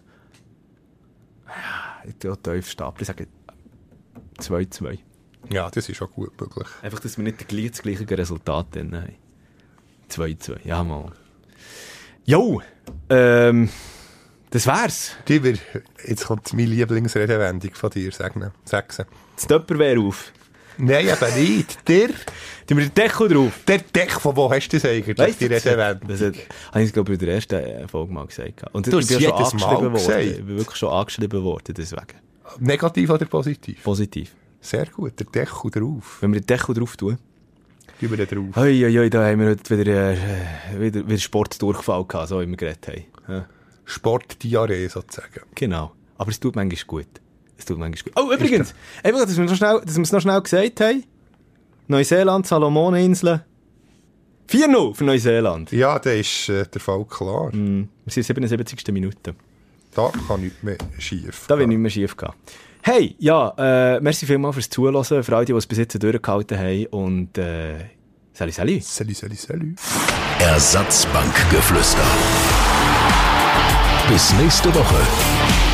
Speaker 2: Ja, Ich tue tief stapeln. Ich sage 2-2.
Speaker 3: Ja, das ist auch gut möglich.
Speaker 2: Einfach, dass wir nicht das gleiche, Resultat haben. 2-2, ja mal. Jo, ähm, das wär's.
Speaker 3: Lieber, jetzt kommt meine Lieblingsredewendung von dir, sagen. Sag's.
Speaker 2: Das Töpperwehr auf.
Speaker 3: Nein, eben nicht. Der,
Speaker 2: Tun wir den Deckel drauf.
Speaker 3: der Deck, von wo hast du das eigentlich,
Speaker 2: Weißt
Speaker 3: die
Speaker 2: du, das, das hat- habe ich, glaube ich, in der ersten äh, Folge mal gesagt. Und
Speaker 3: Du hast
Speaker 2: ja
Speaker 3: jedes
Speaker 2: schon
Speaker 3: Mal
Speaker 2: worden.
Speaker 3: gesagt.
Speaker 2: Ich bin wirklich schon angeschrieben worden, deswegen.
Speaker 3: Negativ oder positiv?
Speaker 2: Positiv.
Speaker 3: Sehr gut, der Deckel drauf.
Speaker 2: Wenn wir den Deckel drauf tun.
Speaker 3: Über den drauf.
Speaker 2: Hoi, hoi, hoi, da haben wir heute wieder, äh, wieder, wieder Sportdurchfall gehabt, so wie wir geredet haben. Ja,
Speaker 3: Sportdiarrhee sozusagen.
Speaker 2: genau. Aber es tut manchmal gut. Es tut manchmal gut. Oh, übrigens, einfach, dass wir noch schnell, dass wir es noch schnell gesagt haben. Neuseeland, Salomoninseln. 4-0 für Neuseeland.
Speaker 3: Ja, da ist äh, der Fall klar.
Speaker 2: Mm, Wir sind in der 77. Minute.
Speaker 3: Da kann nichts mehr schief.
Speaker 2: Da wird nicht mehr schief gehen. Hey, ja, äh, merci vielmals fürs Zuhören, für alle, die es bis jetzt durchgehalten haben. Und, äh, salut, salut.
Speaker 3: Salut, salut, salut.
Speaker 1: Ersatzbankgeflüster. Bis nächste Woche.